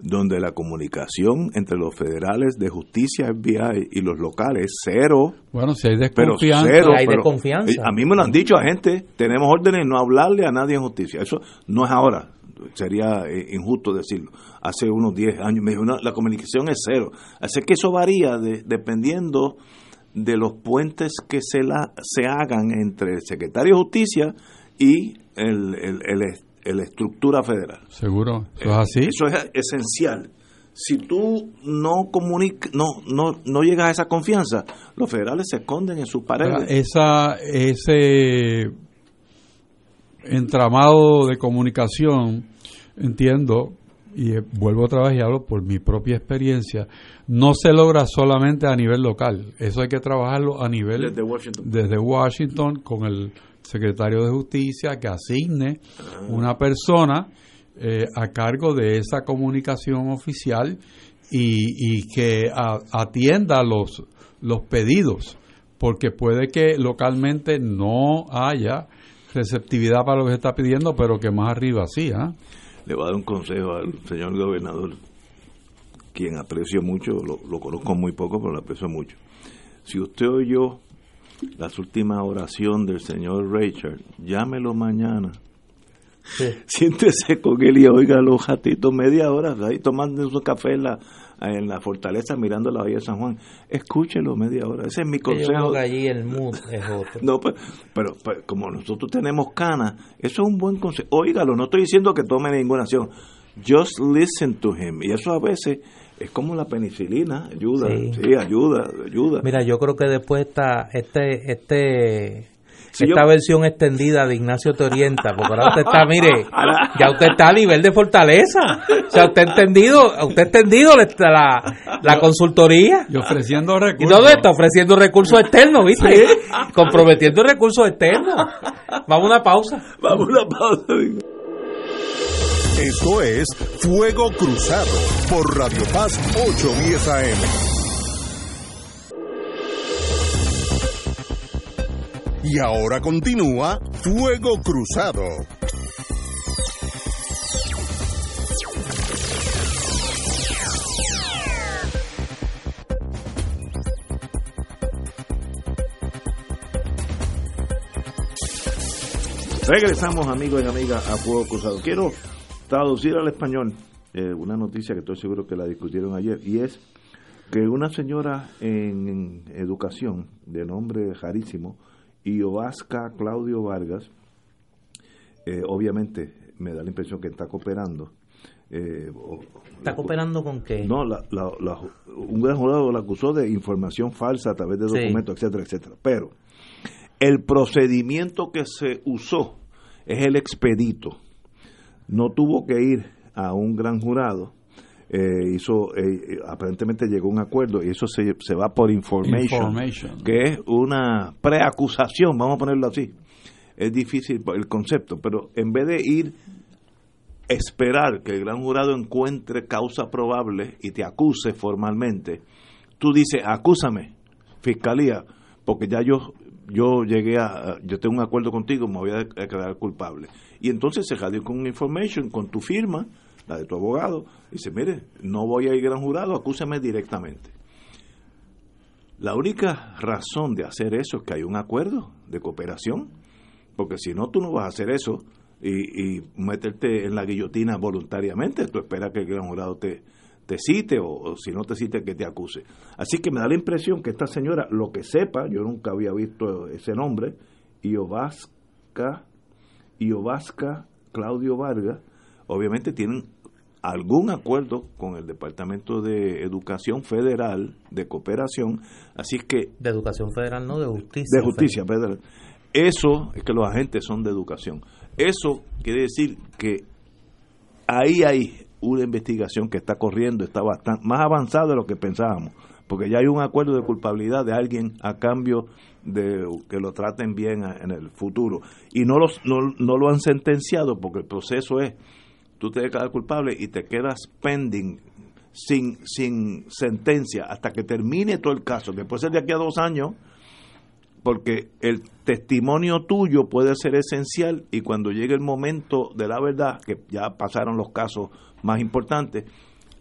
donde la comunicación entre los federales de justicia FBI y los locales, cero, Bueno, si hay pero desconfianza, cero. Hay pero- desconfianza. A mí me lo han dicho a gente, tenemos órdenes de no hablarle a nadie en justicia. Eso no es ahora, sería eh, injusto decirlo. Hace unos 10 años me dijo, "No, la comunicación es cero. Así que eso varía de- dependiendo de los puentes que se, la, se hagan entre el secretario de justicia y el, el- el- el estructura federal. seguro, eso es así. Eso es esencial. Si tú no comunicas, no, no, no llegas a esa confianza, los federales se esconden en sus paredes. esa, ese entramado de comunicación, entiendo, y eh, vuelvo otra vez y hablo por mi propia experiencia, no se logra solamente a nivel local, eso hay que trabajarlo a nivel Desde Washington. desde Washington con el secretario de justicia que asigne una persona eh, a cargo de esa comunicación oficial y, y que a- atienda los, los pedidos, porque puede que localmente no haya receptividad para lo que se está pidiendo, pero que más arriba sí. ¿ah? Le voy a dar un consejo al señor gobernador, quien aprecio mucho, lo, lo conozco muy poco, pero lo aprecio mucho. Si usted oyó las últimas oración del señor Richard, llámelo mañana. Siéntese con él y oiga los ratitos, media hora, ahí tomando un café en la, en la fortaleza mirando la bahía de San Juan. Escúchelo media hora, ese es mi Yo creo consejo. que allí el mood es otro. No, pues, pero, pero como nosotros tenemos canas, eso es un buen consejo. Óigalo, no estoy diciendo que tome ninguna acción. Just listen to him. Y eso a veces es como la penicilina, ayuda, Sí. sí, ayuda, ayuda. Mira, yo creo que después esta, este, este, esta versión extendida de Ignacio te orienta, porque ahora usted está, mire, ya usted está a nivel de fortaleza. O sea, usted ha entendido, usted ha entendido la, la, consultoría. Y ofreciendo recursos. ¿Y dónde está? Ofreciendo recursos externos, ¿viste? Comprometiendo recursos externos. Vamos a una pausa. Vamos a una pausa. Esto es Fuego Cruzado por Radio Paz 810 AM. Y ahora continúa Fuego Cruzado. Regresamos amigos y amigas a Fuego Cruzado. Quiero traducir al español eh, una noticia que estoy seguro que la discutieron ayer y es que una señora en, en educación de nombre rarísimo y Ovasca Claudio Vargas, eh, obviamente me da la impresión que está cooperando. Eh, ¿Está cooperando con qué? No, un gran jurado la acusó de información falsa a través de documentos, etcétera, etcétera. Pero el procedimiento que se usó es el expedito. No tuvo que ir a un gran jurado eh, hizo eh, aparentemente llegó a un acuerdo y eso se, se va por information, que es una preacusación, vamos a ponerlo así. Es difícil el concepto, pero en vez de ir esperar que el gran jurado encuentre causa probable y te acuse formalmente, tú dices, acúsame, fiscalía, porque ya yo yo llegué a, yo tengo un acuerdo contigo, me voy a quedar culpable. Y entonces se jadió con una information, con tu firma, la de tu abogado, dice, mire, no voy a ir gran jurado, acúseme directamente. La única razón de hacer eso es que hay un acuerdo de cooperación, porque si no, tú no vas a hacer eso y, meterte en la guillotina voluntariamente, tú esperas que el gran jurado te, te cite o, si no te cite que te acuse. Así que me da la impresión que esta señora, lo que sepa, yo nunca había visto ese nombre, Iovasca, Iovasca Claudio Vargas, obviamente tienen algún acuerdo con el Departamento de Educación Federal de Cooperación, así que... De Educación Federal, no de Justicia. De Justicia Federal. Eso es que los agentes son de educación. Eso quiere decir que ahí hay una investigación que está corriendo, está bastante más avanzada de lo que pensábamos, porque ya hay un acuerdo de culpabilidad de alguien a cambio de que lo traten bien en el futuro. Y no, los, no, no lo han sentenciado porque el proceso es tú te declaras culpable y te quedas pending sin, sin sentencia hasta que termine todo el caso, que puede ser de aquí a dos años, porque el testimonio tuyo puede ser esencial y cuando llegue el momento de la verdad, que ya pasaron los casos más importantes,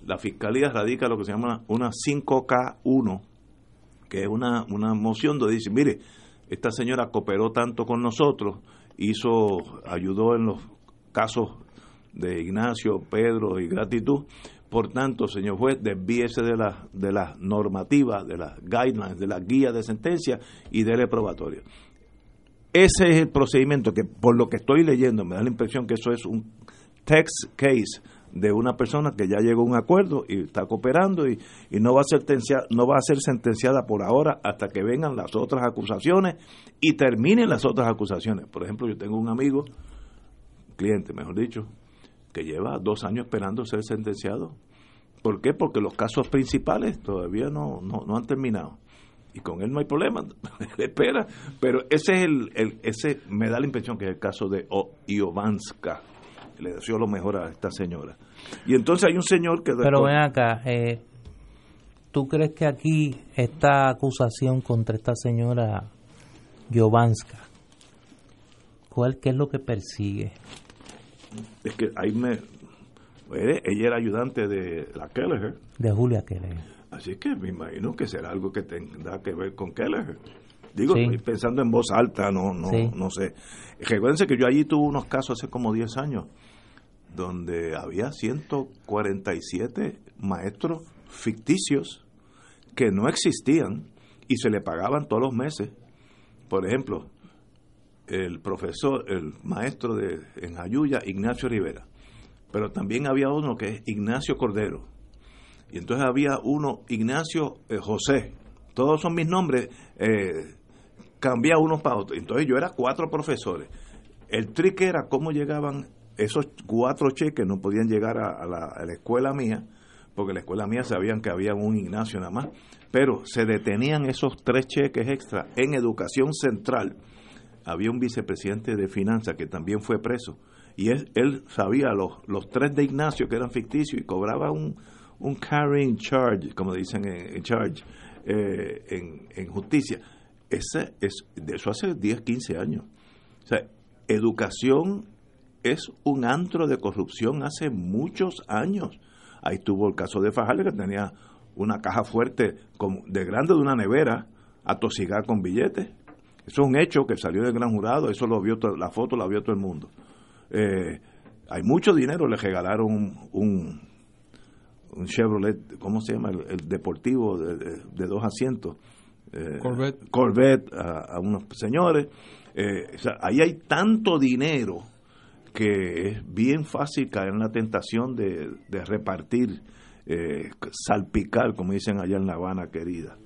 la fiscalía radica lo que se llama una 5K1, que es una, una moción donde dice, mire, esta señora cooperó tanto con nosotros, hizo, ayudó en los casos de Ignacio, Pedro y gratitud. Por tanto, señor juez, desvíese de las de la normativas, de las guidelines, de las guías de sentencia y de probatoria. Ese es el procedimiento que, por lo que estoy leyendo, me da la impresión que eso es un text case de una persona que ya llegó a un acuerdo y está cooperando y, y no va a ser no va a ser sentenciada por ahora hasta que vengan las otras acusaciones y terminen las otras acusaciones. Por ejemplo, yo tengo un amigo, cliente, mejor dicho, que lleva dos años esperando ser sentenciado. ¿Por qué? Porque los casos principales todavía no, no, han terminado. Y con él no hay problema, espera. Pero ese es el, ese me da la impresión que es el caso de Iovanska. Le deseo lo mejor a esta señora. Y entonces hay un señor que... Pero ven acá, eh, ¿tú crees que aquí esta acusación contra esta señora Jovanska, ¿cuál qué es lo que persigue? es que ahí me... ella era ayudante de la Kelleher. De Julia Kelleher. Así que me imagino que será algo que tenga que ver con Kelleher. Digo, pensando en voz alta, no no no sé. Recuérdense que yo allí tuve unos casos hace como 10 años donde había 147 maestros ficticios que no existían y se le pagaban todos los meses. Por ejemplo, el profesor, el maestro de, en Ayuya, Ignacio Rivera. Pero también había uno que es Ignacio Cordero. Y entonces había uno, Ignacio eh, José. Todos son mis nombres. Eh, cambiaba unos para otros. Entonces yo era cuatro profesores. El trick era cómo llegaban esos cuatro cheques, no podían llegar a, la, escuela mía, porque la escuela mía sabían que había un Ignacio nada más, pero se detenían esos tres cheques extra en educación central. Había un vicepresidente de finanzas que también fue preso y él, él sabía los, los tres de Ignacio que eran ficticios y cobraba un, un carrying charge, como dicen en, charge, eh, en, en, justicia. Ese es, de eso hace 10, 15 años. O sea, educación es un antro de corrupción hace muchos años. Ahí tuvo el caso de Fajardo que tenía una caja fuerte de grande de una nevera a tosigar con billetes. Eso es un hecho que salió del gran jurado, eso lo vio la foto la vio todo el mundo. Eh, hay mucho dinero, le regalaron un, un, Chevrolet, ¿cómo se llama? El, deportivo de, dos asientos. Eh, Corvette. Corvette a, unos señores. Eh, ahí hay tanto dinero que es bien fácil caer en la tentación de, de repartir eh, salpicar, como dicen allá en La Habana, querida.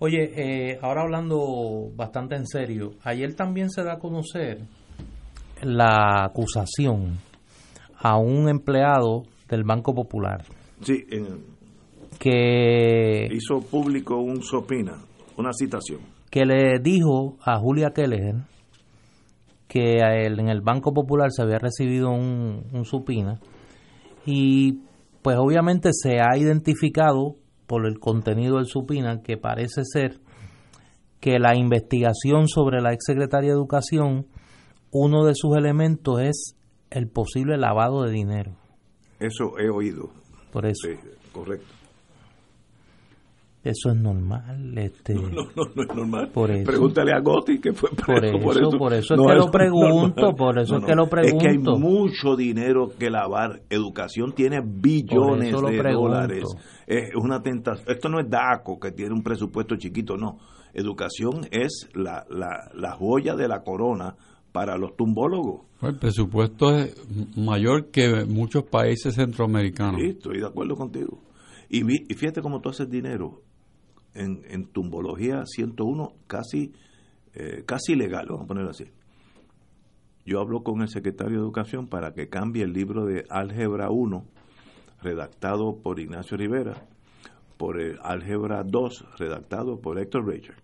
Oye, eh, ahora hablando bastante en serio, ayer también se da a conocer la acusación a un empleado del Banco Popular. Sí, que hizo público un sopina, una citación. Que le dijo a Julia Keller que en el Banco Popular se había recibido un, un supina y pues obviamente se ha identificado por el contenido del supina que parece ser que la investigación sobre la exsecretaria de Educación, uno de sus elementos es el posible lavado de dinero. Eso he oído. Por eso. Sí, correcto. Eso es normal. Este, no, no, no, es normal. Por eso, Pregúntale a Gotti que fue preso por eso. Por eso, es que lo pregunto, por eso es que lo pregunto. Es que hay mucho dinero que lavar. Educación tiene billones de dólares. Es una tentación. Esto no es DACO que tiene un presupuesto chiquito, no. Educación es la, la, la joya de la corona para los tumbólogos. El presupuesto es mayor que muchos países centroamericanos. Sí, estoy de acuerdo contigo. Y, y fíjate cómo tú haces dinero en, en tumbología 101 casi, eh, casi legal, vamos a ponerlo así. Yo hablo con el secretario de Educación para que cambie el libro de Álgebra 1, redactado por Ignacio Rivera, por el Álgebra 2, redactado por Héctor Richard.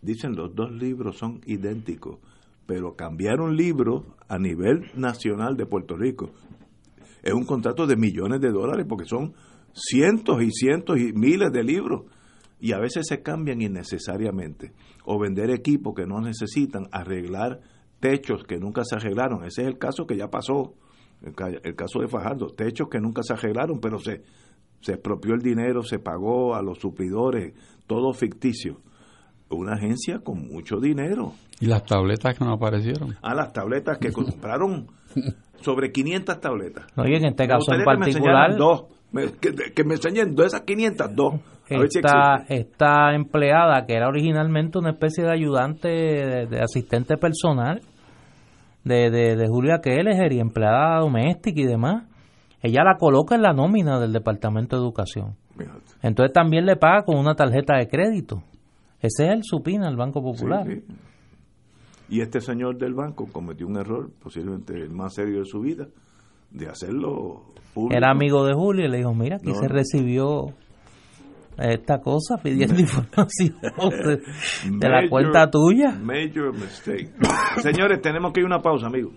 Dicen los dos libros son idénticos, pero cambiar un libro a nivel nacional de Puerto Rico es un contrato de millones de dólares porque son cientos y cientos y miles de libros y a veces se cambian innecesariamente o vender equipos que no necesitan, arreglar techos que nunca se arreglaron. Ese es el caso que ya pasó, el, caso de Fajardo, techos que nunca se arreglaron, pero se, se expropió el dinero, se pagó a los suplidores, todo ficticio. Una agencia con mucho dinero. ¿Y las tabletas que no aparecieron? Ah, las tabletas que compraron sobre 500 tabletas. Oye, en este caso en particular... dos que, me enseñen de esas 500, dos. Esta, esta empleada, que era originalmente una especie de ayudante, de, asistente personal de, de, Julia Keller y empleada doméstica y demás, ella la coloca en la nómina del Departamento de Educación. Entonces también le paga con una tarjeta de crédito. Ese es el supina el Banco Popular. Y este señor del banco cometió un error, posiblemente el más serio de su vida, de hacerlo era amigo de Julio y le dijo, mira, aquí se recibió esta cosa pidiendo información de, la cuenta tuya. Major mistake. Señores, tenemos que ir a una pausa, amigos.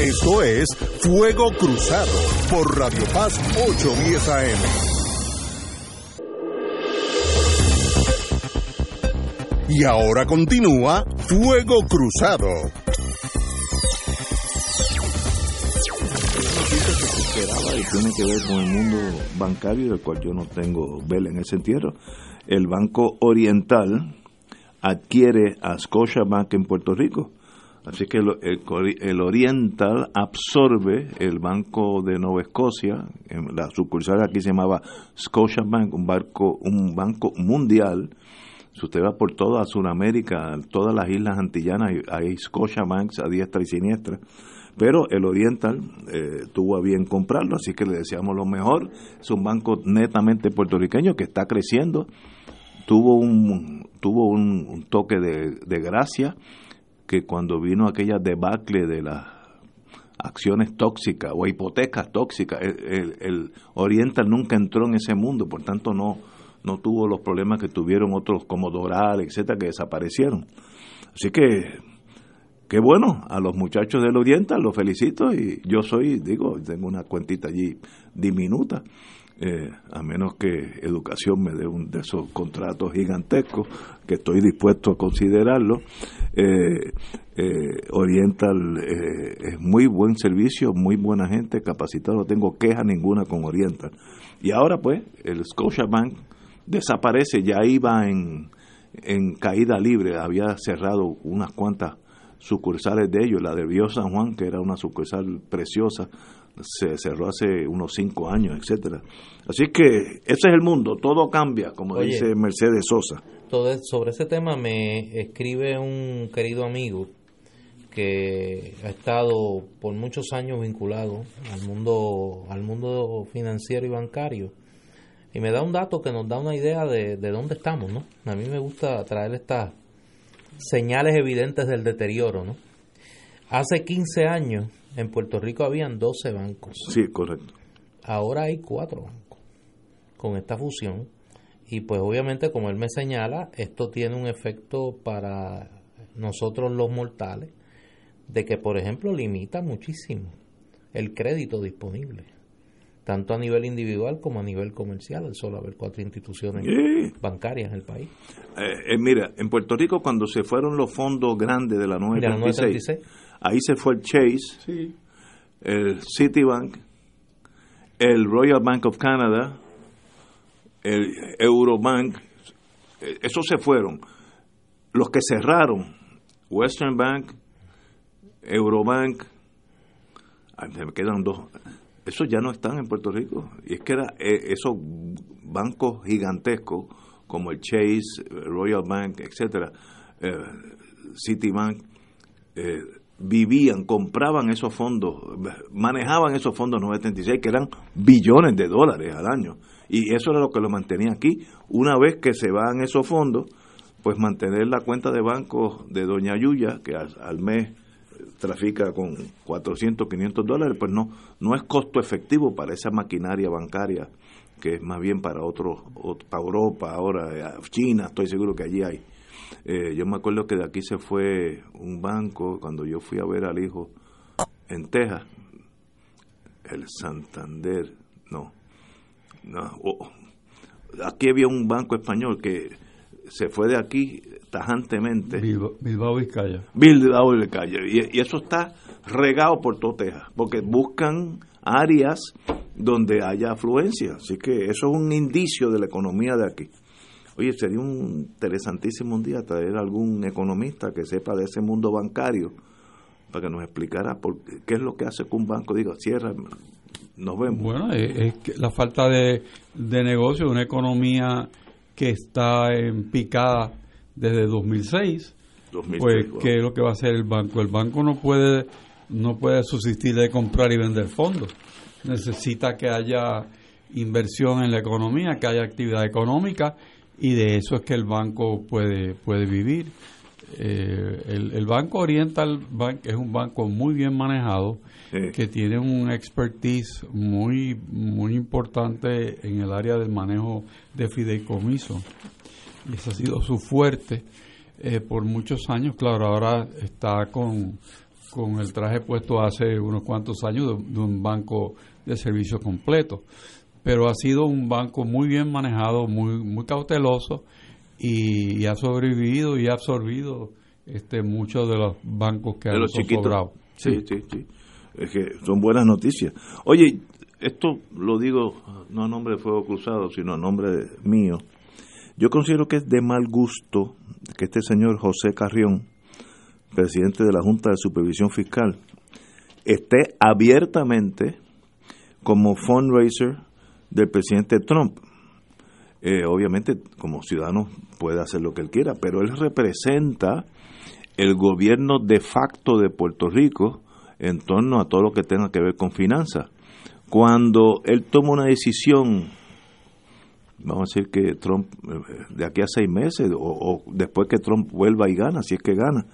Esto es Fuego Cruzado por Radio Paz 810 AM. Y ahora continúa Fuego Cruzado. Y tiene que ver con el mundo bancario, del cual yo no tengo vela en ese entierro. El Banco Oriental adquiere a Scotiabank en Puerto Rico. Así que el, Oriental absorbe el Banco de Nueva Escocia, la sucursal aquí se llamaba Scotiabank, un, barco, un banco mundial. Si usted va por toda Sudamérica, todas las islas antillanas, hay Scotiabanks a diestra y siniestra pero el Oriental eh, tuvo a bien comprarlo, así que le deseamos lo mejor. Es un banco netamente puertorriqueño que está creciendo. Tuvo un tuvo un, toque de, gracia que cuando vino aquella debacle de las acciones tóxicas o hipotecas tóxicas, el, el, Oriental nunca entró en ese mundo, por tanto no, no tuvo los problemas que tuvieron otros como Doral, etcétera, que desaparecieron. Así que, qué bueno, a los muchachos del Oriental los felicito y yo soy, digo, tengo una cuentita allí diminuta, eh, a menos que educación me dé un de esos contratos gigantescos que estoy dispuesto a considerarlo. Eh, eh, Oriental es muy buen servicio, muy buena gente, capacitado, no tengo queja ninguna con Oriental. Y ahora pues el Scotiabank desaparece, ya iba en, en caída libre, había cerrado unas cuantas sucursales de ellos, la de Bio San Juan, que era una sucursal preciosa, se cerró hace unos cinco años, etcétera. Así que ese es el mundo, todo cambia, como dice Mercedes Sosa. Todo, sobre ese tema me escribe un querido amigo que ha estado por muchos años vinculado al mundo, al mundo financiero y bancario. Y me da un dato que nos da una idea de, de dónde estamos, ¿no? A mí me gusta traer estas señales evidentes del deterioro, ¿no? Hace 15 años en Puerto Rico habían 12 bancos. Sí, correcto. Ahora hay 4 bancos con esta fusión. Y pues obviamente, como él me señala, esto tiene un efecto para nosotros los mortales, de que, por ejemplo, limita muchísimo el crédito disponible, tanto a nivel individual como a nivel comercial, el solo haber cuatro instituciones bancarias en el país. Eh, eh, mira, en Puerto Rico cuando se fueron los fondos grandes de la 936, Ahí se fue el Chase, el Citibank, el Royal Bank of Canada, el Eurobank, eh, esos se fueron. Los que cerraron, Western Bank, Eurobank, me quedan dos. Esos ya no están en Puerto Rico. Y es que era, eh, esos bancos gigantescos como el Chase, Royal Bank, etcétera, eh, Citibank, eh, vivían, compraban esos fondos, manejaban esos fondos 936 que eran billones de dólares al año. Y eso era lo que lo mantenía aquí. Una vez que se van esos fondos, pues mantener la cuenta de banco de Doña Yuya, que al, mes trafica con 400, 500 dólares, pues no, no es costo efectivo para esa maquinaria bancaria, que es más bien para otros, para Europa, ahora China, estoy seguro que allí hay. Eh, yo me acuerdo que de aquí se fue un banco cuando yo fui a ver al hijo en Texas, el Santander, no, no aquí había un banco español que se fue de aquí tajantemente. Bilbao, Vizcaya. Bilbao Vizcaya. Y, y eso está regado por todo Texas, porque buscan áreas donde haya afluencia. Así que eso es un indicio de la economía de aquí. Oye, sería un interesantísimo un día traer a algún economista que sepa de ese mundo bancario para que nos explicara por qué es lo que hace que un banco diga, cierra, nos vemos. Bueno, es, que la falta de, de negocio, una economía que está en picada desde 2006, pues ¿qué es lo que va a hacer el banco? El banco no puede no puede subsistir de comprar y vender fondos. Necesita que haya inversión en la economía, que haya actividad económica y de eso es que el banco puede, puede vivir. Eh, el, Banco Oriental Bank es un banco muy bien manejado, que tiene un expertise muy, muy importante en el área del manejo de fideicomiso. Y ese ha sido su fuerte eh, por muchos años. Claro, ahora está con, con el traje puesto hace unos cuantos años de un banco de servicio completo pero ha sido un banco muy bien manejado, muy muy cauteloso y, ha sobrevivido y ha absorbido este muchos de los bancos que han sobrado. Sí, sí, sí, Es que son buenas noticias. Oye, esto lo digo no a nombre de Fuego Cruzado, sino a nombre mío. Yo considero que es de mal gusto que este señor José Carrión, presidente de la Junta de Supervisión Fiscal, esté abiertamente como fundraiser del presidente Trump. Eh, obviamente, como ciudadano puede hacer lo que él quiera, pero él representa el gobierno de facto de Puerto Rico en torno a todo lo que tenga que ver con finanzas. Cuando él toma una decisión vamos a decir que Trump, eh, de aquí a seis meses, o, después que Trump vuelva y gana, si es que gana.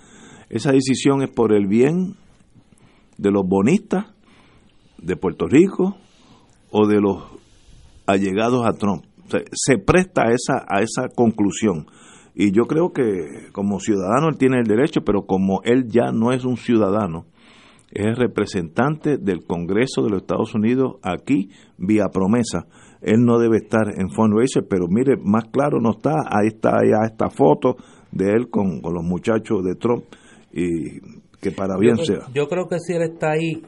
Esa decisión es por el bien de los bonistas de Puerto Rico o de los allegados a Trump. Se presta a esa, a esa conclusión. Y yo creo que como ciudadano él tiene el derecho, pero como él ya no es un ciudadano, es representante del Congreso de los Estados Unidos aquí vía promesa. Él no debe estar en fundraiser, pero mire, más claro no está. Ahí está ya esta foto de él con, con los muchachos de Trump y que para bien yo, sea. Yo creo que si él está ahí,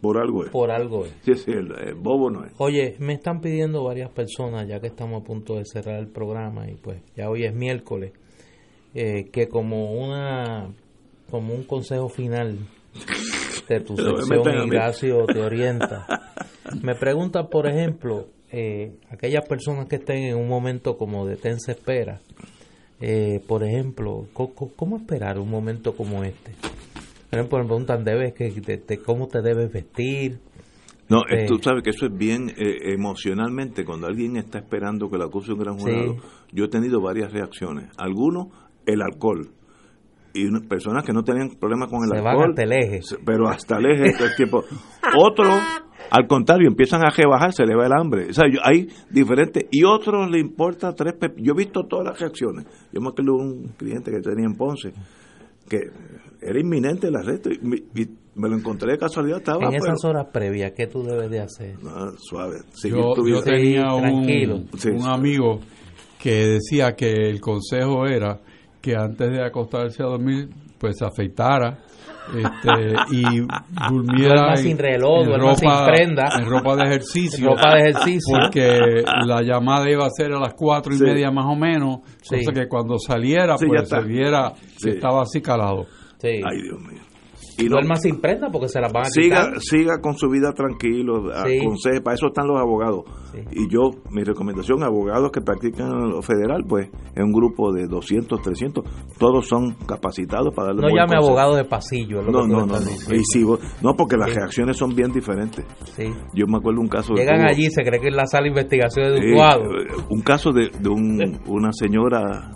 por algo es. por algo es. Sí, sí, el, el bobo no es. Oye, me están pidiendo varias personas, ya que estamos a punto de cerrar el programa y pues ya hoy es miércoles, eh, que como una como un consejo final de tu sección. Ignacio te orienta. Me pregunta, por ejemplo, eh, aquellas personas que estén en un momento como de tensa espera, eh, por ejemplo, co- co- ¿cómo, esperar un momento como este? Por ejemplo, me preguntan, ¿debes que, de- de cómo te debes vestir? No, eh, tú sabes que eso es bien eh, emocionalmente, cuando alguien está esperando que le acuse un gran Sí. jurado. Yo he tenido varias reacciones. Algunos, el alcohol. Y personas que no tenían problemas con el Se van alcohol. hasta el eje. Pero hasta el eje todo el tiempo. Otros, al contrario, empiezan a rebajar, se les va el hambre. O sea, yo- hay diferentes. Y otros le importa tres pep- Yo he visto todas las reacciones. Yo me acuerdo de un cliente que tenía en Ponce que era inminente el arresto y, me- y me lo encontré de casualidad. Estaba En pero- esas horas previas, ¿qué tú debes de hacer? no, suave. seguir Yo, yo tenía un. Sí, amigo que decía que el consejo era que antes de acostarse a dormir, pues se afeitara este, y durmiera en, sin reloj, en duerma sin prenda. en ropa de ejercicio. Ropa de ejercicio. Porque la llamada iba a ser a las cuatro y Sí. media más o menos, Sí. cosa que cuando saliera, pues se viera Sí. que estaba así calado. Sí. Ay, Dios mío. Y no- Duerma sin prenda porque se las van a siga, quitar. siga con su vida tranquilo, Sí. aconseje, para eso están los abogados. Sí. Y yo, mi recomendación, abogados que practican lo federal, pues es un grupo de 200, 300, todos son capacitados para darle No llame consejo. abogado de pasillo. es lo No, que no, no, no. Y si vos- no, porque las Sí. reacciones son bien diferentes. Sí. Yo me acuerdo un caso Llegan allí, se cree que es la sala de investigación de Sí, Utuado. eh, un caso de, de un- una señora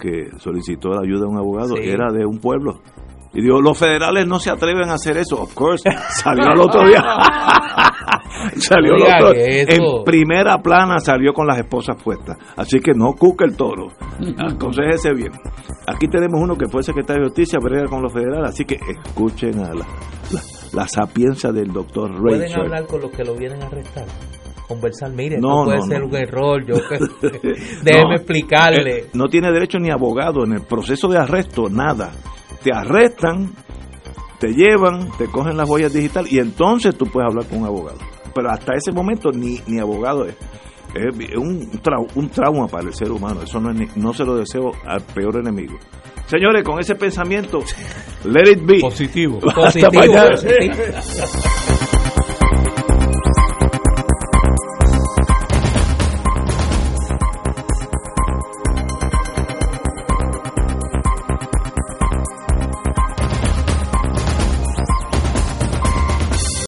que solicitó la ayuda de un abogado, Sí. era de un pueblo. Y dijo, los federales no se atreven a hacer eso. Of course, salió al otro día. salió diga otro eso- En primera plana salió con las esposas puestas. Así que no cuque el toro. Aconsejese bien. Aquí tenemos uno que fue secretario de justicia, brega con los federales. Así que escuchen a la, la, la sapiencia del doctor Pueden Rachel. hablar con los que lo vienen a arrestar. Conversar, mire, No, puede no, ser no. un error. Yo, déjeme explicarle. eh, no tiene derecho ni abogado en el proceso de arresto, nada. Te arrestan, te llevan, te cogen las huellas digitales y entonces tú puedes hablar con un abogado. Pero hasta ese momento ni, ni abogado es. Es un, trau- un trauma para el ser humano. Eso no, es ni- no se lo deseo al peor enemigo. Señores, con ese pensamiento, let it be. Positivo. Hasta Positivo, mañana. positivo.